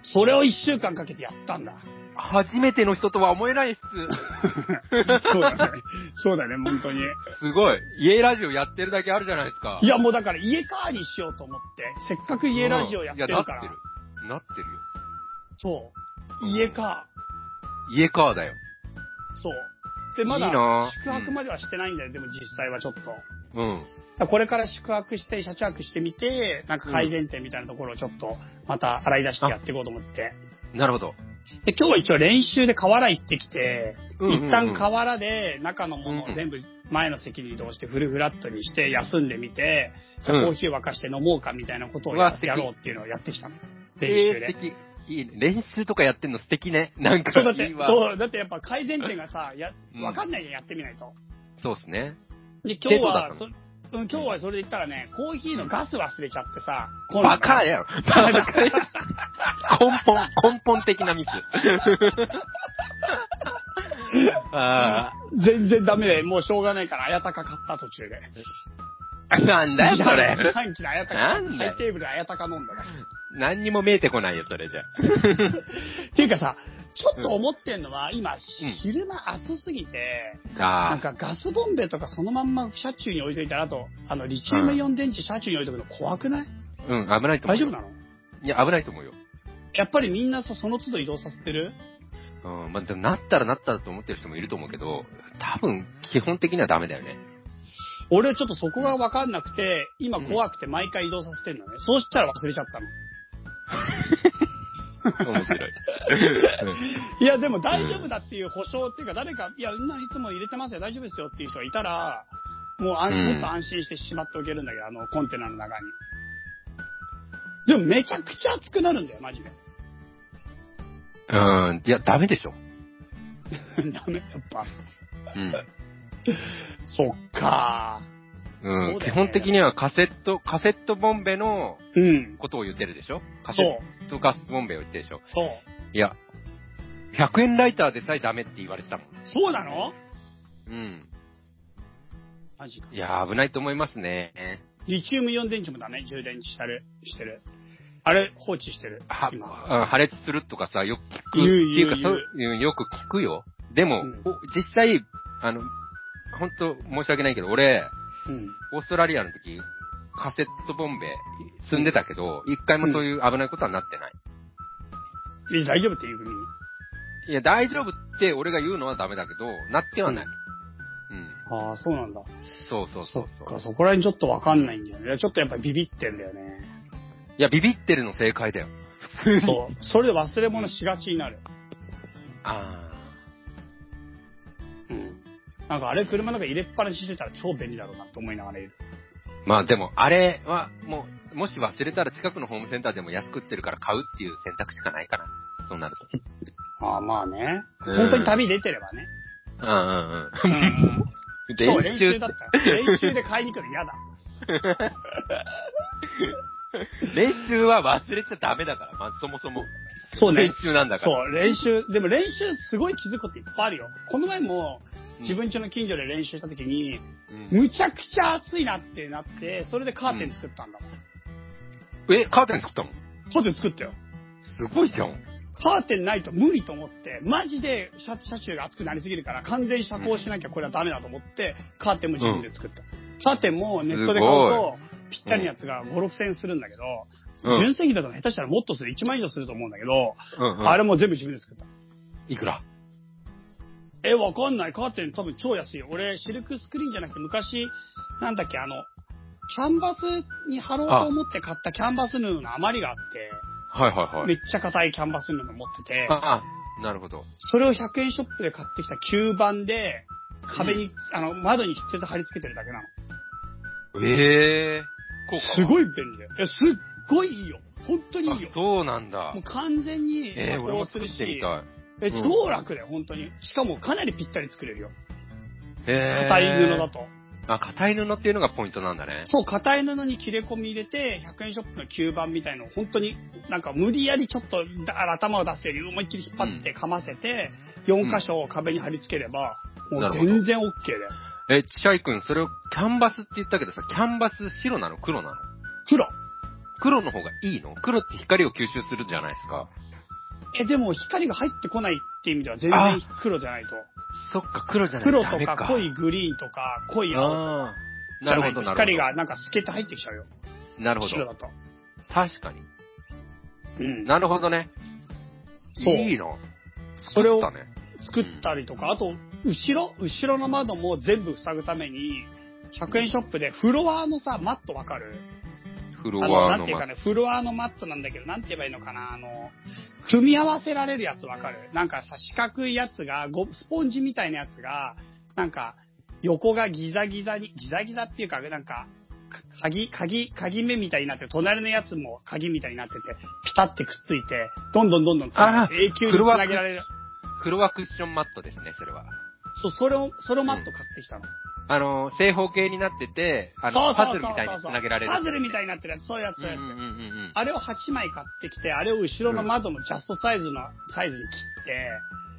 それを1週間かけてやったんだ。初めての人とは思えないっす。そうだね。そうだね、本当に。すごい。家ラジオやってるだけあるじゃないですか。いや、もうだから家カーにしようと思って、せっかく家ラジオやってるから。いや、なってる。なってるよ。そう。家カ家カーだよ。ー。そう。で、まだいいな宿泊まではしてないんだよ、でも実際はちょっと。うん。らこれから宿泊して、車中泊してみて、なんか改善点みたいなところをちょっと、また洗い出してやっていこうと思って。なるほど。で、今日は一応練習で河原行ってきて、うんうんうん一旦河原で中のものを全部前の席に移動してフルフラットにして休んでみて、じゃあうんコーヒー沸かして飲もうかみたいなことをやろうっていうのをやってきたの。練習で。いいね。練習とかやってんの素敵ね。なんかそうだって。そう、だってやっぱ改善点がさ、やう、んわかんないじゃん、やってみないと。そうっすね。で、今日は、そうん今日はそれで言ったらね、コーヒーのガス忘れちゃってさ、バカやろ。バカやろ。根本、根本的なミス。あ全然ダメで、もうしょうがないから、あやたか買った途中で。あ。なんだよ、それ。なんだよハイテーブルであやたか飲んだね。何にも見えてこないよ、それじゃ。っていうかさ、ちょっと思ってんのは、今、ん昼間暑すぎて、あなんかガスボンベとかそのまんま車中に置いといたら、あと、あの、リチウムイオン電池車中に置いとくの怖くない？あ。うん、危ないと思うよ。大丈夫なの？いや、危ないと思うよ。やっぱりみんなさ、その都度移動させてる？うん、まあ、でもなったらなったらと思ってる人もいると思うけど、多分、基本的にはダメだよね。俺ちょっとそこがわかんなくて、今怖くて毎回移動させてんのね。そうしたら忘れちゃったの。面白い。いや、でも大丈夫だっていう保証っていうか、誰か、いや、うんないつも入れてますよ、大丈夫ですよっていう人がいたら、もうあん、うんもっと安心してしまっておけるんだけど、あの、コンテナの中に。でもめちゃくちゃ熱くなるんだよ、マジで。うん、いや、ダメでしょ。ダメ、やっぱ。うん。そっかうん、ね基本的にはカセット、カセットボンベのうん。ことを言ってるでしょ？カセそう、ットガスボンベを言ってるでしょ？そう。いや、100円ライターでさえダメって言われてたもん。そうなの？うん。マジか。いや、危ないと思いますね。リチウムイオン電池もダメ？充電してる。してる。あれ、放置してる。は、今。うん破裂するとかさ、よく聞く。っていうかそううんよく聞くよ。でも、うんお実際、あの、本当申し訳ないけど、俺、うん。オーストラリアの時、カセットボンベ積んでたけど、一回もそういう危ないことはなってない。え大丈夫っていうふうに？いや、大丈夫って俺が言うのはダメだけど、なってはない。うん。ああ、そうなんだ。そうそうそそうそうっか、そこら辺ちょっとわかんないんだよね。ちょっとやっぱビビってんだよね。いや、ビビってるの正解だよ。普通に。そう。それで忘れ物しがちになる。あうん。なんかあれ車の中入れっぱなししてたら超便利だろうなと思いながらいる。ーまあでも、あれは、もう、もし忘れたら近くのホームセンターでも安く売ってるから買うっていう選択しかないかな。そうなると。ああ、まあね。うん本当に旅出てればね。うんうんうん。そう、練習だった。練習で買いに行くの嫌だ。練習は忘れちゃダメだから、まずそもそも。そうね練。習なんだから。そう、練習、でも練習すごい気づくこといっぱいあるよ。この前も、自分家の近所で練習した時に、うんむちゃくちゃ暑いなってなって、それでカーテン作ったんだもん。え、カーテン作ったの？カーテン作ったよ。すごいじゃん。カーテンないと無理と思って、マジで車車中が熱くなりすぎるから、完全に遮光しなきゃこれはダメだと思って、カーテンも自分で作った。カーテンもネットで買うと、ぴったりのやつが5、6千円するんだけど、うん純正機だと下手したらもっとする、1万以上すると思うんだけど、うんうん。あれも全部自分で作った。いくら？え、わかんない。カーテン多分超安いよ。俺、シルクスクリーンじゃなくて昔、なんだっけ、あの、キャンバスに貼ろうと思って買ったキャンバス布の余りがあって、はいはいはい。めっちゃ硬いキャンバス布持ってて、ああ、なるほど。それを100円ショップで買ってきた吸盤で、壁に、あの、窓に直接貼り付けてるだけなの。ええこうか。すごい便利だよ。いや、すっごいいいよ。本当にいいよあ。そうなんだもう。完全にええ遮俺も作っ光するし、てみたい。え、うん超楽だよ、本当に。しかもかなりぴったり作れるよ。ええ硬い布だと。あ、硬い布っていうのがポイントなんだね。そう、硬い布に切れ込み入れて、100円ショップの吸盤みたいのを本当になんか無理やりちょっとだ頭を出すように思いっきり引っ張ってかませて、4箇所を壁に貼り付ければ、もうなるほど全然 OK だよ。え、チャイ君、それをキャンバスって言ったけどさ、キャンバス白なの？黒なの？黒。黒の方がいいの？黒って光を吸収するじゃないですか？え、でも光が入ってこないっていう意味では全あ然黒じゃないと。そっか、黒じゃない黒とか濃いグリーンとか濃い青ああ。じゃなるほど、なるほど。光がなんか透けて入ってきちゃうよ。なるほど。白だと。確かに。うん。なるほどね。そういいの。それを作ったね。作ったりとか、あと、後ろ、後ろの窓も全部塞ぐために、100円ショップでフロアのさ、マットわかる？フロあの、アのマなんていうかね、フロアのマットなんだけど、なんて言えばいいのかな、あの、組み合わせられるやつわかる？なんかさ、四角いやつが、ごスポンジみたいなやつが、なんか、横がギザギザに、ギザギザっていうか、なんか、か鍵、鍵、鍵目みたいになって、隣のやつも鍵みたいになってて、ピタってくっついて、どんどんどんどん永久につフロアなげられる。フロアクッションマットですね、それは。そう、それを、それをマット買ってきたの。あの、正方形になってて、あの、パズルみたいに繋げられる。パズルみたいになってるやつ、そういうやつ、うんうんうんうんあれを8枚買ってきて、あれを後ろの窓のジャストサイズのサイズに切って、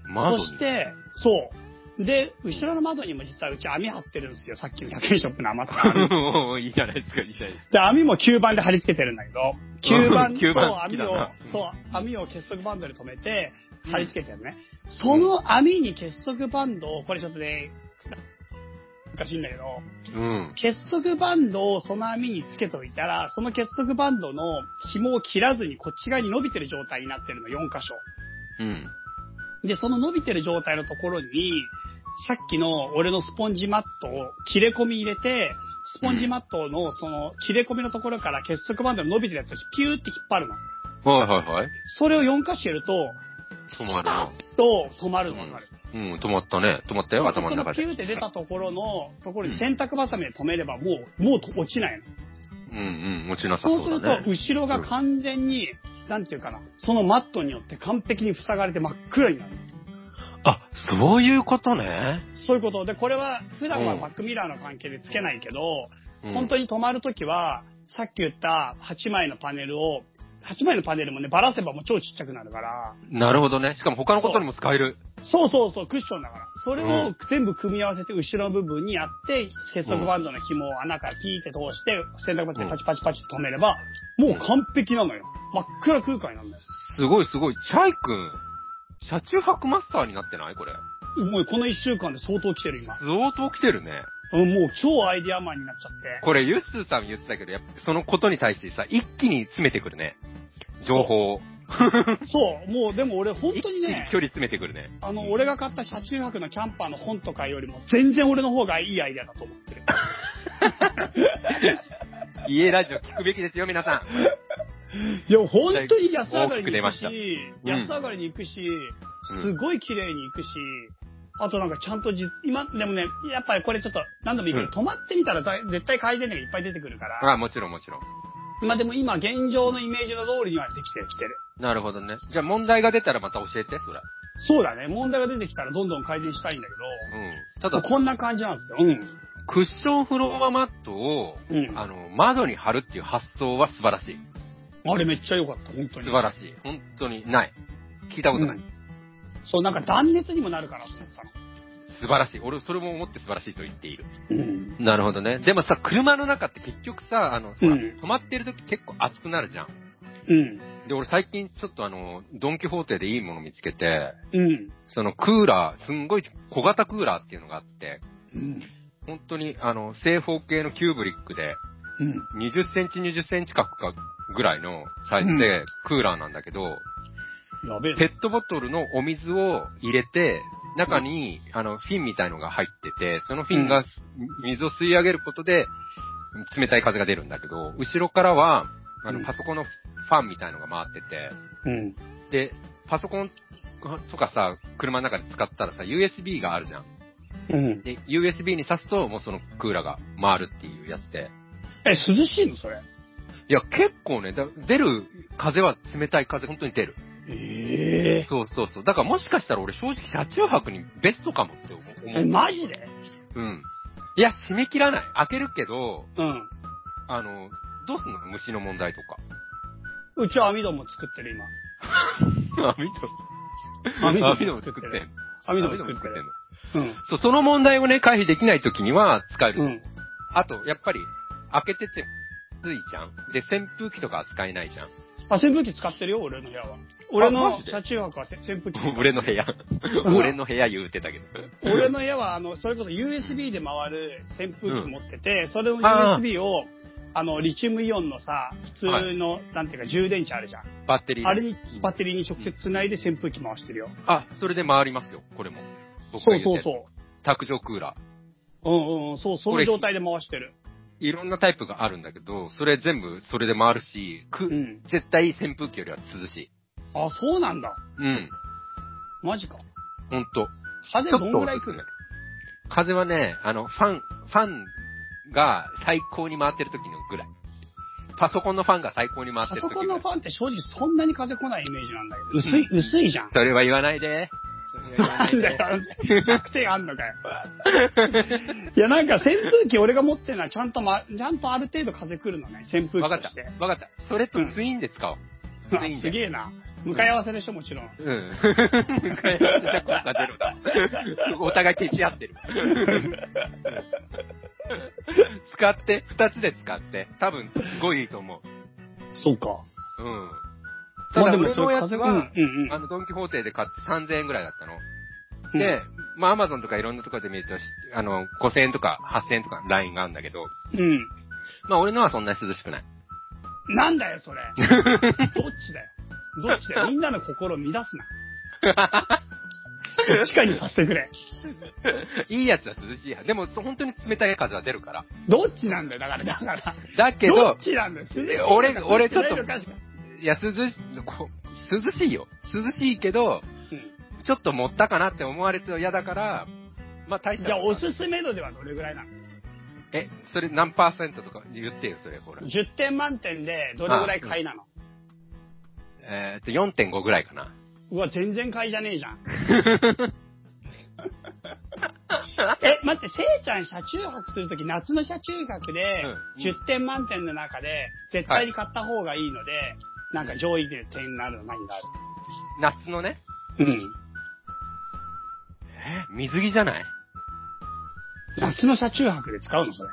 うん。窓に？そして、そう。で、後ろの窓にも実はうち網張ってるんですよ。さっきの100円ショップの余った網。いいじゃないですか、いいじゃないですか。で、網も吸盤で貼り付けてるんだけど、吸盤と網をそう、網を結束バンドで止めて、貼り付けてるね。その網に結束バンドを、これちょっとね、難しいんだけど、うん。結束バンドをその網につけといたら、その結束バンドの紐を切らずにこっち側に伸びてる状態になってるの、4箇所。うん。で、その伸びてる状態のところに、さっきの俺のスポンジマットを切れ込み入れて、スポンジマットのその切れ込みのところから結束バンドの伸びてるやつをピューって引っ張るの。はいはいはい。それを4箇所やると、止まるな。と止まるのわかる。うん、止まったね。止まったよ、頭の中で。ピューって出たところの、ところに洗濯バサミで止めればもう、もう落ちないの。うんうん、落ちなさそうすると、そうだね。後ろが完全に、なんていうかな、そのマットによって完璧に塞がれて真っ暗になる。あ、そういうことね。そういうこと。で、これは普段はバックミラーの関係でつけないけど、うん本当に止まるときは、さっき言った8枚のパネルを、8枚のパネルもね、ばらせばもう超ちっちゃくなるから、なるほどね。しかも他のことにも使える。そうそうそう、クッションだから。それうをん全部組み合わせて後ろの部分にやって、結束バンドの紐を穴からピーって通して、洗濯バットでパチパチパチって止めれば、もう完璧なのよ。真っ暗空間になるんです。すごいすごい。チャイ君、車中泊マスターになってない？これ。もうこの1週間で相当来てる今。相当来てるね。うんもう超アイディアマンになっちゃって。これ、ユッスーさん言ってたけど、やっぱそのことに対してさ、一気に詰めてくるね。情報を。そう、もうでも俺本当にね、距離詰めてくるね。あの、俺が買った車中泊のキャンパーの本とかよりも全然俺の方がいいアイデアだと思ってる。家ラジオ聞くべきですよ、皆さん。いや、本当に安上がりに行くしたし、うん安上がりに行くし、うんすごい綺麗に行くし、あとなんかちゃんとじ、今、でもね、やっぱりこれちょっと何度も言うけど、止まってみたらだ絶対改善点がいっぱい出てくるから、あ、もちろんもちろん。まあでも今現状のイメージの通りにはできてきてる。なるほどね。じゃあ問題が出たらまた教えて、それ。そうだね。問題が出てきたらどんどん改善したいんだけうん。たど、だ、こんな感じなんですよ。うん。クッションフロアマットを、うん。あの、窓に貼るっていう発想は素晴らしい。あれめっちゃ良かった、本当に。素晴らしい。本当にない。聞いたことない。うんそう、なんか断熱にもなるかなと思ったの。素晴らしい。俺、それも思って素晴らしいと言っている。うん。なるほどね。でもさ、車の中って結局さ、あの、うん止まってる時結構暑くなるじゃん。うん。で、俺最近ちょっとあの、ドンキホーテでいいもの見つけて、うん。そのクーラー、すんごい小型クーラーっていうのがあって、うん。本当にあの、正方形のキューブリックで、うん。20センチ20センチ角かぐらいのサイズでクーラーなんだけど、やべえな。ペットボトルのお水を入れて、中に、あの、フィンみたいのが入ってて、そのフィンが水を吸い上げることで、冷たい風が出るんだけど、後ろからは、あの、うんパソコンのファンみたいのが回ってて、うん。で、パソコンとかさ、車の中で使ったらさ、USB があるじゃん。うん。で、USB に挿すと、もうそのクーラーが回るっていうやつで。え、涼しいのそれ？いや、結構ね、だ出る風は冷たい風、本当に出る。ええそうそうそう。だからもしかしたら俺正直車中泊にベストかもって思う。え、マジで？うん。いや、締め切らない。開けるけど、うん。あの、どうすんの？虫の問題とか。うちは網戸も作ってる、今。網戸網戸網戸も作っててん。網戸も網作ってる。の。うん。そう、その問題をね、回避できないときには使える。うん。あと、やっぱり、開けてて、暑いじゃん。で、扇風機とかは使えないじゃん。あ、扇風機使ってるよ、俺の部屋は。俺の車中泊はて扇風機。俺の部屋。ん 俺の部屋言うてたけど。俺の部屋は、あの、それこそ USB で回る扇風機持ってて、それの USB を、あの、リチウムイオンのさ、普通の、なんていうか充電池あるじゃん。バッテリー。あれに、バッテリーに直接繋いで扇風機回してるよ。あ、それで回りますよ、これも。僕そうそうそ卓上クーラー。う。うんうん、そう、その状態で回してる。いろんなタイプがあるんだけど、それ全部それで回るし、く、うん。絶対扇風機よりは涼しい。あ、そうなんだ。うん。マジか。ほんと。風どんぐらい来る？風はね、あの、ファン、ファンが最高に回ってる時のぐらい。パソコンのファンが最高に回ってパソコンる時ぐらい。のファンって正直そんなに風来ないイメージなんだけど、薄い、薄いじゃん。それは言わないで。それはなんだ言わないで。よ、弱点あんのかよ。いや、なんか扇風機俺が持ってるのはちゃんとま、ちゃんとある程度風来るのね、扇風わかった機として。。わかった。それとツインで使おう。あツインで。すげえな。向かい合わせでしょ、もちろん。うん。向かい合わせた効果ゼロだ。お互い消し合ってる。使って、二つで使って。多分、すごいいいと思う。そうか。うん。ただ俺のやつは、うんあの、ドンキホーテで買って3000円ぐらいだったの。うん。で、まあ、アマゾンとかいろんなところで見るとし、あの、5000円とか8000円とかラインがあるんだけど、うん。まあ、俺のはそんなに涼しくない。なんだよ、それ。どっちだよ。どっちだよ。みんなの心を乱すな。どっちかにさせてくれ。いいやつは涼しいや。でも、本当に冷たい風は出るから。どっちなんだよ、だから、だから。だけどどっ、ちなんだよ。涼しい俺のか俺ちょっと涼しくないのかしかいや、涼し、こう涼しいよ。涼しいけど、ちょっと持ったかなって思われて嫌だから、まあ大した。うんいや、おすすめ度ではどれぐらいなの？え、それ何パーセントとか言ってよ、それ、ほら。?10 点満点でどれぐらい買いなの？えーっと、4.5ぐらいかな。うわ、全然買いじゃねえじゃん。え、待って、せいちゃん車中泊するとき、夏の車中泊でうん、10点満点の中で、絶対に買った方がいいので、なんか上位で点になるの何がある？夏のね。うん。え、水着じゃない？夏の車中泊で使うのそれ。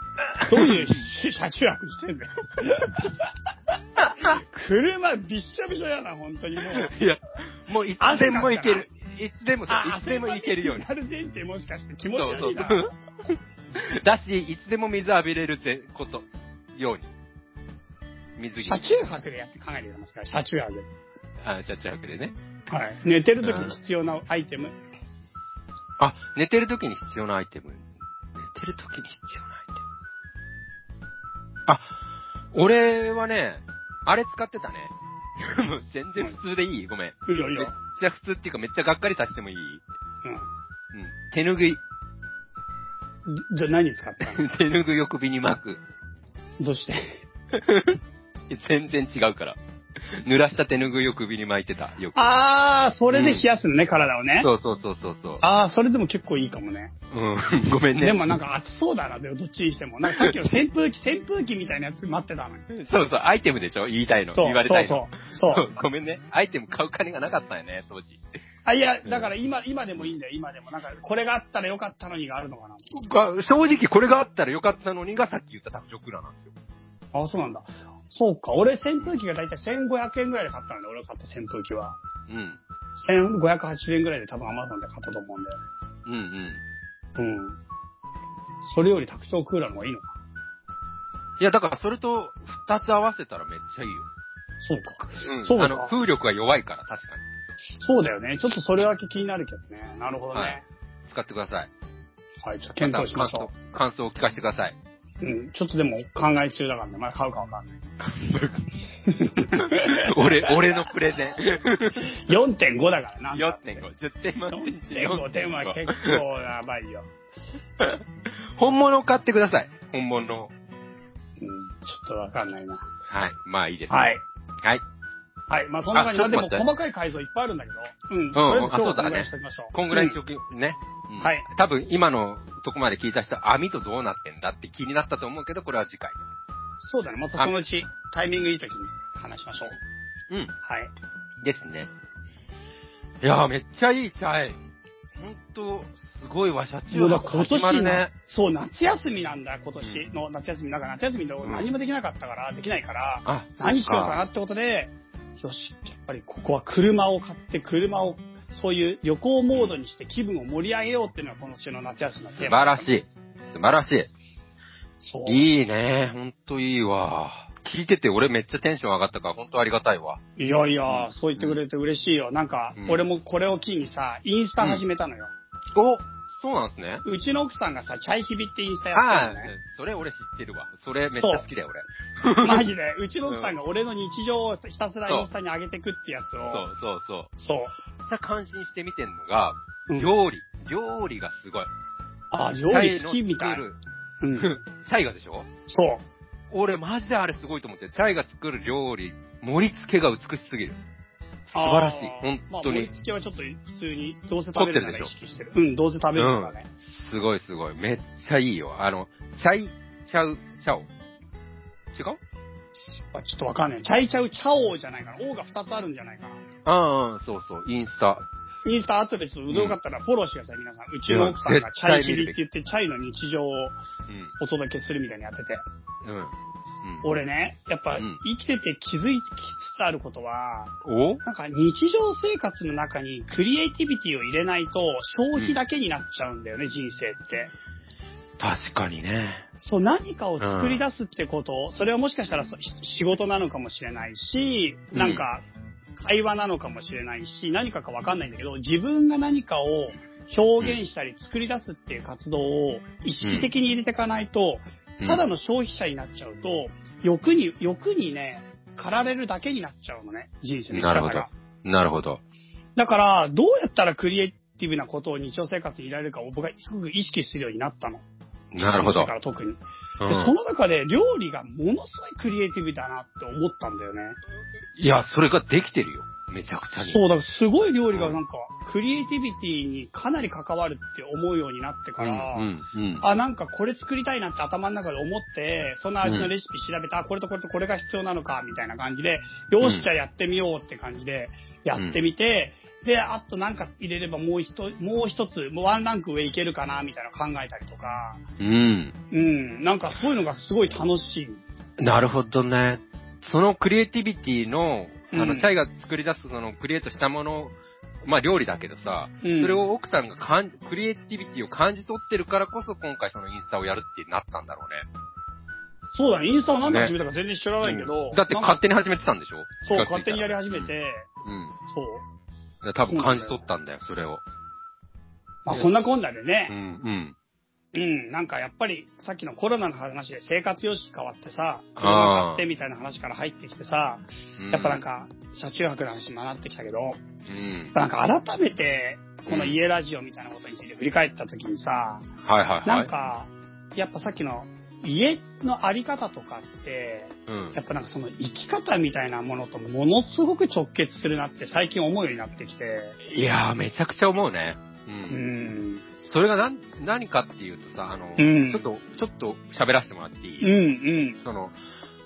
どういうし車中泊してんだよ。車びっしょびしょやな、本当にもう。いや、もういつでもいける。いつでもそう、あいつでもいけるように。なる前提もしかして気持ちそうそう悪いな。そう。だし、いつでも水浴びれるぜこと、ように。水着。車中泊でやって考えてください。車中泊で。あ、車中泊でね。はい。寝てる時に必要なアイテム。あ、寝てる時に必要なアイテム。寝てる時に必要なアイテム。あ、俺はね、あれ使ってたね。も う全然普通でいい？ごめん。めっいやいや。ちゃ普通っていうかめっちゃがっかりさせてもいい？ううん。手ぬぐい。ん。じゃあ何使ったの？手ぬぐいを首に巻く。どうして？全然違うから。濡らした手ぬぐいを首に巻いてた、よく。あー、それで冷やすのね、体をね。そうそうそうそうそう。あー、それでも結構いいかもね。うん、ごめんね。でもなんか暑そうだな、でもどっちにしても。なんかさっきの 扇風機、扇風機みたいなやつ待ってたのよ。そうそう、アイテムでしょ？言いたいの。そう言われたいの。そうそうそうごめんね。アイテム買う金がなかったよね、当時。あ、いや、だから今、今でもいいんだよ、今でも。なんか、これがあったらよかったのにがあるのかな。が正直これがあったらよかったのにがさっき言った卓上クーラーなんですよ。あ、そうなんだ。そうか。俺、扇風機がだいたい1500円ぐらいで買ったので、俺が買った扇風機は。うん。1580円ぐらいで多分 Amazon で買ったと思うんだよね。うんうん。うん。それより卓上クーラーの方がいいのか。いや、だからそれと二つ合わせたらめっちゃいいよ。そうか。うん。そうかあの、風力が弱いから、確かに。そうだよね。ちょっとそれだけ気になるけどね。なるほどね。ははいい。使ってください。ちょっと検討しましょた感想。感想を聞かせてください。う。うん。ちょっとでも考え中だからね。まだ買うかわかんない。俺、俺のプレゼン。4.5だからな。4.5。10点満点中4.5点は結構やばいよ。本物を買ってください。本物の。うん。ちょっとわかんないな。はい。まあいいです。はい。はい。はい。まあそんな感じで、でも細かい改造いっぱいあるんだけど。うん。とりあえず今日いにしておきましょう。こんぐらいにしうんとき、ね。うんはい。多分今のとこまで聞いた人は網とどうなってんだって気になったと思うけど、これは次回。そうだね。またそのうちタイミングいい時に話しましょう。うん。はい。ですね。いやー、めっちゃいいチャイ。ほんと、すごいわ、車中もうだ泊今年なね。そう、夏休みなんだ、今年の夏休み。なんか夏休みで何もできなかったから、できないから、あ、何しようかなな。ってことで、よし、やっぱりここは車を買って、車を、そういう旅行モードにして気分を盛り上げようっていうのが今年の夏休みのテ素ーマ。晴らしい。素晴らしそう。い。いいね。ほんといいわ。聞いてて俺めっちゃテンション上がったから、ほんとありがたいわ。いやいや、そう言ってくれて嬉しいよ。なんかう、ん俺もこれを機にさ、インスタ始めたのよ。おそうなんですね。うちの奥さんがさ、チャイヒビってインスタやってるのね。、それ俺知ってるわ。それめっちゃ好きだよ、俺。マジで。うちの奥さんが俺の日常をひたすらインスタに上げてくってやつそを。うそうそう。そう。めっちゃ感心して見てんのが、うん料理。料理がすごい。あ、料理好きみたい。うん。チャイがでしょ？そう。俺マジであれすごいと思って、チャイが作る料理、盛り付けが美しすぎる。素晴らしいあー本当にまあ、盛り付けはちょっと普通に、どうせ食べるなら意識してる。うん、どうせ食べるからね。すごいすごい。めっちゃいいよ。あの、チャイ、チャウ、チャオ。違う？あちょっとわかんない。チャイチャウチャオじゃないかな。王が2つあるんじゃないかな。ああ、そうそう、インスタ。インスタ後でちょっとよかったらフォローしてください、皆さん。うちの奥さんがチャイヒビって言って、チャイの日常をうん。お届けするみたいにやってて。うん。俺ね、やっぱうん生きてて気づいつつあることは、うなんか日常生活の中にクリエイティビティを入れないと消費だけになっちゃうんだよね、人生って。確かにね。そう、何かを作り出すってこと、それはもしかしたらそ仕事なのかもしれないし、うんなんか会話なのかもしれないし、何かかわかんないんだけど、自分が何かを表現したり作り出すっていう活動を意識的に入れていかないと、うんただの消費者になっちゃうと、欲に、欲にね、駆られるだけになっちゃうのね、人生の生きなるほど方が。。なるほど。だから、どうやったらクリエイティブなことを日常生活に入れられるかを僕はすごく意識するようになったの。なるほどだか。ら特に。うんでその中で料理がものすごいクリエイティブだなって思ったんだよね。いや、それができてるよ。めちゃくちゃに。そう、だからすごい料理がなんか、クリエイティビティにかなり関わるって思うようになってから、うん、うん、うん。あ、なんかこれ作りたいなって頭の中で思って、その味のレシピ調べて、あ、これとこれとこれが必要なのか、みたいな感じで、よし、じゃあやってみようって感じで、やってみて、で、あとなんか入れればもう一、もう一つ、もうワンランク上いけるかな、みたいなの考えたりとか、うん。うん、なんかそういうのがすごい楽しい。なるほどね。そのクリエイティビティの、あの、うんチャイが作り出すそのクリエイトしたもの、まあ料理だけどさ、うんそれを奥さんがかんクリエイティビティを感じ取ってるからこそ今回そのインスタをやるってなったんだろうね。そうだね、インスタを何で始めたか全然知らないけど、うんだって勝手に始めてたんでしょ？そう、勝手にやり始めて、うん。そう。うん。多分感じ取ったんだよ、それを。まあそんなこんなでうね、ん、うん、なんかやっぱりさっきのコロナの話で生活様式変わってさ、車買ってみたいな話から入ってきてさ、うん。やっぱなん、か、車中泊の話にもなってきたけど、やっうん。ぱなんか改めて、この家ラジオみたいなことについて振り返った時にさ、はいはいはい。なんか、やっぱさっきの家のあり方とかって、うんや。っぱなんかその生き方みたいなものとものすごく直結するなって最近思うようになってきて。いやー、めちゃくちゃ思うね。う。うんん。それが何、何かっていうとさ、あの、うんちょっと、ちょっと喋らせてもらっていうんい、うん。その、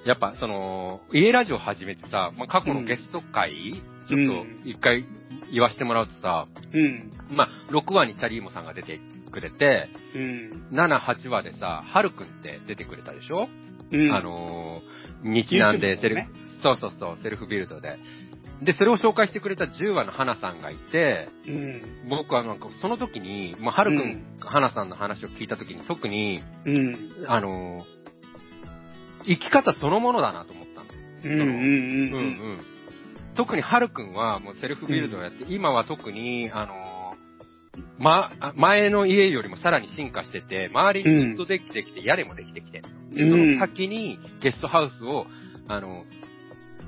やっぱその、家ラジオ始めてさ、まあ、過去のゲスト会、ちょっと一回言わせてもらうとさ、うん。まあ、6話にチャリーモさんが出てくれて、うん。7、8話でさ、はるくんって出てくれたでしょ、うん。あのー、日南で YouTube セルのねフ、そうそうそう、セルフビルドで。で、それを紹介してくれた10話の花さんがいて、うん。僕はなんかその時に、もうはるくうんん、花さんの話を聞いた時に特に、うん。あのー、生き方そのものだなと思ったの。うん。うん。うんうん。特にはるくんはもうセルフビルドをやって、今は特に、あのーま、あ前の家よりもさらに進化してて、周りにずっとできてきて、屋根もできてきて、でその先にゲストハウスを、あの、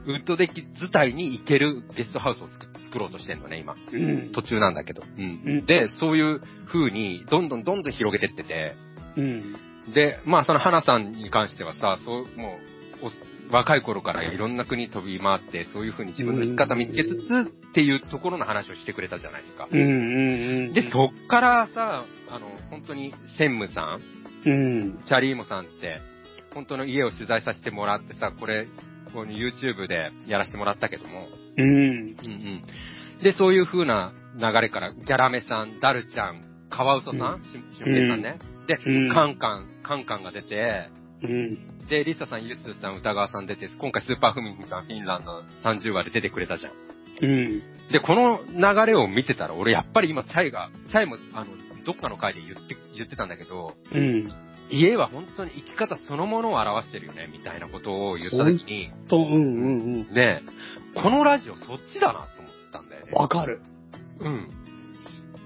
ウッドデッキ伝いに行けるゲストハウスを作作ろうとしてんのね、今。うん。途中なんだけど。うん。うんで、そういう風に、どんどんどんどん広げてってて、うん。で、まあその花さんに関してはさ、そう、もう、お若い頃からいろんな国飛び回って、そういう風に自分の生き方見つけつつっていうところの話をしてくれたじゃないですか。うん。うん。で、そっからさ、あの、本当に専務さん、うん。チャリーモさんって、本当の家を取材させてもらってさ、これ、この YouTube でやらせてもらったけども、うん。うんうん。で、そういう風な流れから、ギャラメさん、ダルちゃん、カワウソさん、ししゅんぺいさんね。で、うんカンカン、カンカンが出て、うん。で、リサさん、ユースさん、歌川さん出て、今回スーパーフミンさん、フィンランド30話で出てくれたじゃん。うん。で、この流れを見てたら、俺やっぱり今、チャイが、チャイも、あの、どっかの回で言って、言ってたんだけど、うん。家は本当に生き方そのものを表してるよね、みたいなことを言った時に、と、うんうんうん。ねえ、このラジオそっちだなと思ったんだよね。わかる。うん。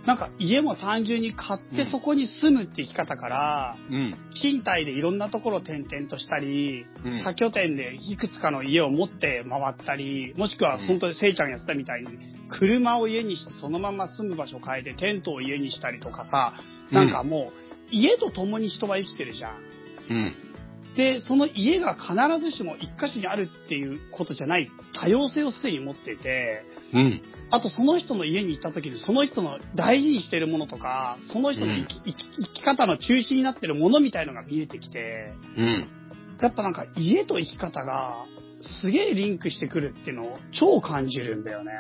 なんか家も単純に買ってうんそこに住むって生き方から、うん。賃貸でいろんなところを転々としたり、うん多拠点でいくつかの家を持って回ったり、もしくは本当にせいちゃんがやってたみたいに、車を家にしてそのまま住む場所を変えてテントを家にしたりとかさ、なんかもう家と共に人は生きてるじゃん。うん。で、その家が必ずしも一箇所にあるっていうことじゃない多様性をすでに持っていて、うん。あとその人の家に行った時にその人の大事にしてるものとか、その人の生き,生き、生き方の中心になってるものみたいのが見えてきて、うん。やっぱなんか家と生き方がすげえリンクしてくるっていうのを超感じるんだよね。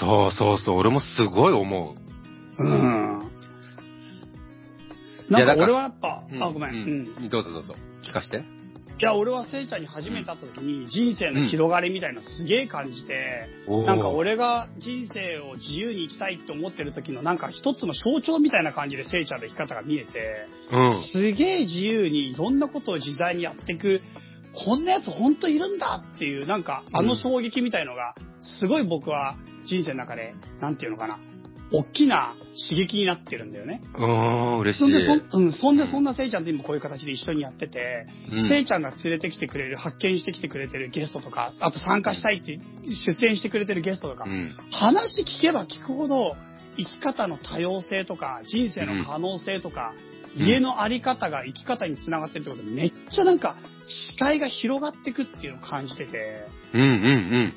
そうそうそう、俺もすごい思う。うん。なんか俺はやっぱ、うんあ、ごめん。うん。うん。どうぞどうぞ。聞かして。いや、俺はせいちゃんに初めて会った時に人生の広がりみたいのすげえ感じて、おー。なんか、俺が人生を自由に生きたいって思ってる時のなんか一つの象徴みたいな感じでせいちゃんの生き方が見えて、うん。すげえ自由にいろんなことを自在にやっていく、こんなやつほんといるんだっていう、なんかあの衝撃みたいのが、すごい僕は人生の中で、なんていうのかな、大きな刺激になってるんだよね。うーん、嬉しい。そんでそ、うん、そんでそんなせいちゃんと今こういう形で一緒にやってて、うんせいちゃんが連れてきてくれる、発見してきてくれてるゲストとか、あと参加したいって出演してくれてるゲストとか、うん。話聞けば聞くほど生き方の多様性とか人生の可能性とか、うん家のあり方が生き方につながってるってことでめっちゃなんか視界が広がってくっていうのを感じててうんうん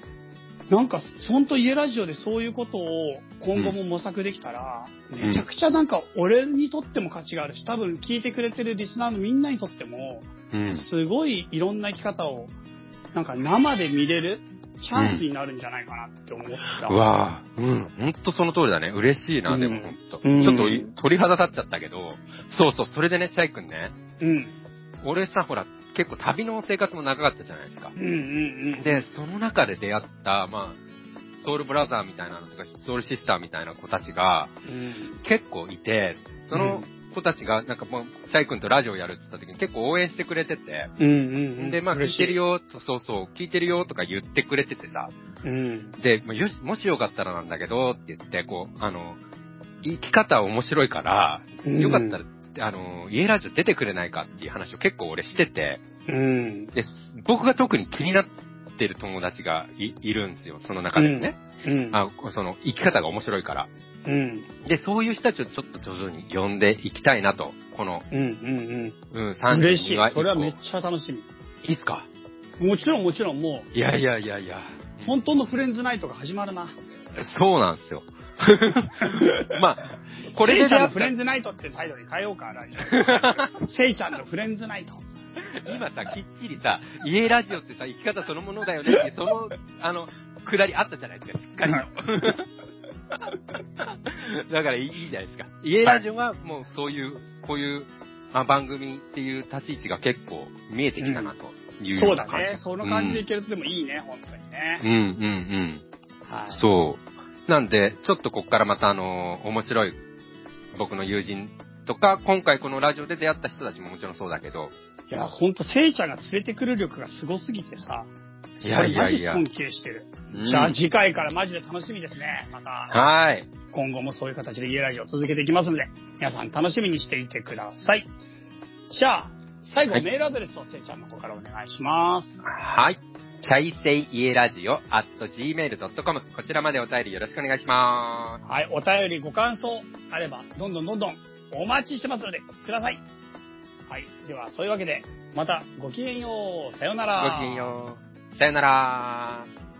なんか本当家ラジオでそういうことを今後も模索できたら、んめちゃくちゃなんか俺にとっても価値があるし多分聞いてくれてるリスナーのみんなにとってもうん。うん。すごいいろんな生き方をなんか生で見れるチャンスになるんじゃないかなって思った。うわぁ、うん、ほんとその通りだね。嬉しいな、でもほんと。うんちょっとい鳥肌立っちゃったけど、そうそう、それでね、チャイ君ね、うん。俺さ、ほら、結構旅の生活も長かったじゃないですかうん。うんうん。で、その中で出会った、まあ、ソウルブラザーみたいなのとか、ソウルシスターみたいな子たちがうん。結構いて、その子たちが、なんかもう、チャイ君とラジオやるって言った時に結構応援してくれてて、うんうんうん。で、まあ、聞いてる。よ、と、そうそう、聞いてるよとか言ってくれててさ、うん。で、まあよし、もしよかったらなんだけど、って言って、こう、あの、生き方面白いから、うんよかったら、あの、家ラジオ出てくれないかっていう話を結構俺してて、うん。で、僕が特に気になっってる友達がいいるんですよ、その中でもね。うん。あ、その、生き方が面白いから。うん。で、そういう人たちをちょっと徐々に呼んでいきたいなと、この、うん。うん。うん、うん。32嬉しい話。。それはめっちゃ楽しみ。いいっすか？もちろんもちろんもいやいやいやいや。う、本当のフレンズナイトが始まるな。そうなんですよ。まあ、これでせいちゃんのフレンズナイトってタイトルに変えようか、ラジオ。せいちゃんのフレンズナイト。今さ、きっちりさ、家ラジオってさ、生き方そのものだよねって、その、あの、くだりあったじゃないですか、しっかりと。だからいいじゃないですか。家ラジオはもうそういう、こういう、まあ、番組っていう立ち位置が結構見えてきたなというよそううだな感じ。ね。その感じでいけるとでもいいね、本当にうん、ね。うん、うん。はい。そう。なんで、ちょっとこっからまたあの、面白い僕の友人とか、今回このラジオで出会った人たちももちろんそうだけど、いや、ほんと、せいちゃんが連れてくる力がすごすぎてさ。いやいやいやマジ尊敬してる。うんじゃあ次回からマジで楽しみですね。また、はい。今後もそういう形で家ラジオを続けていきますので、皆さん楽しみにしていてください。じゃあ、最後、はいメールアドレスをせいちゃんの方からお願いします。はい。チャイセイ家ラジオ at gmail.com こちらまでお便りよろしくお願いしまはい、お便りご感想あれば、どんどんどんどんお待ちしてますので、ください。はい、では、そういうわけで、またごきげんよう。さよなら。ごきげんよう。さよなら。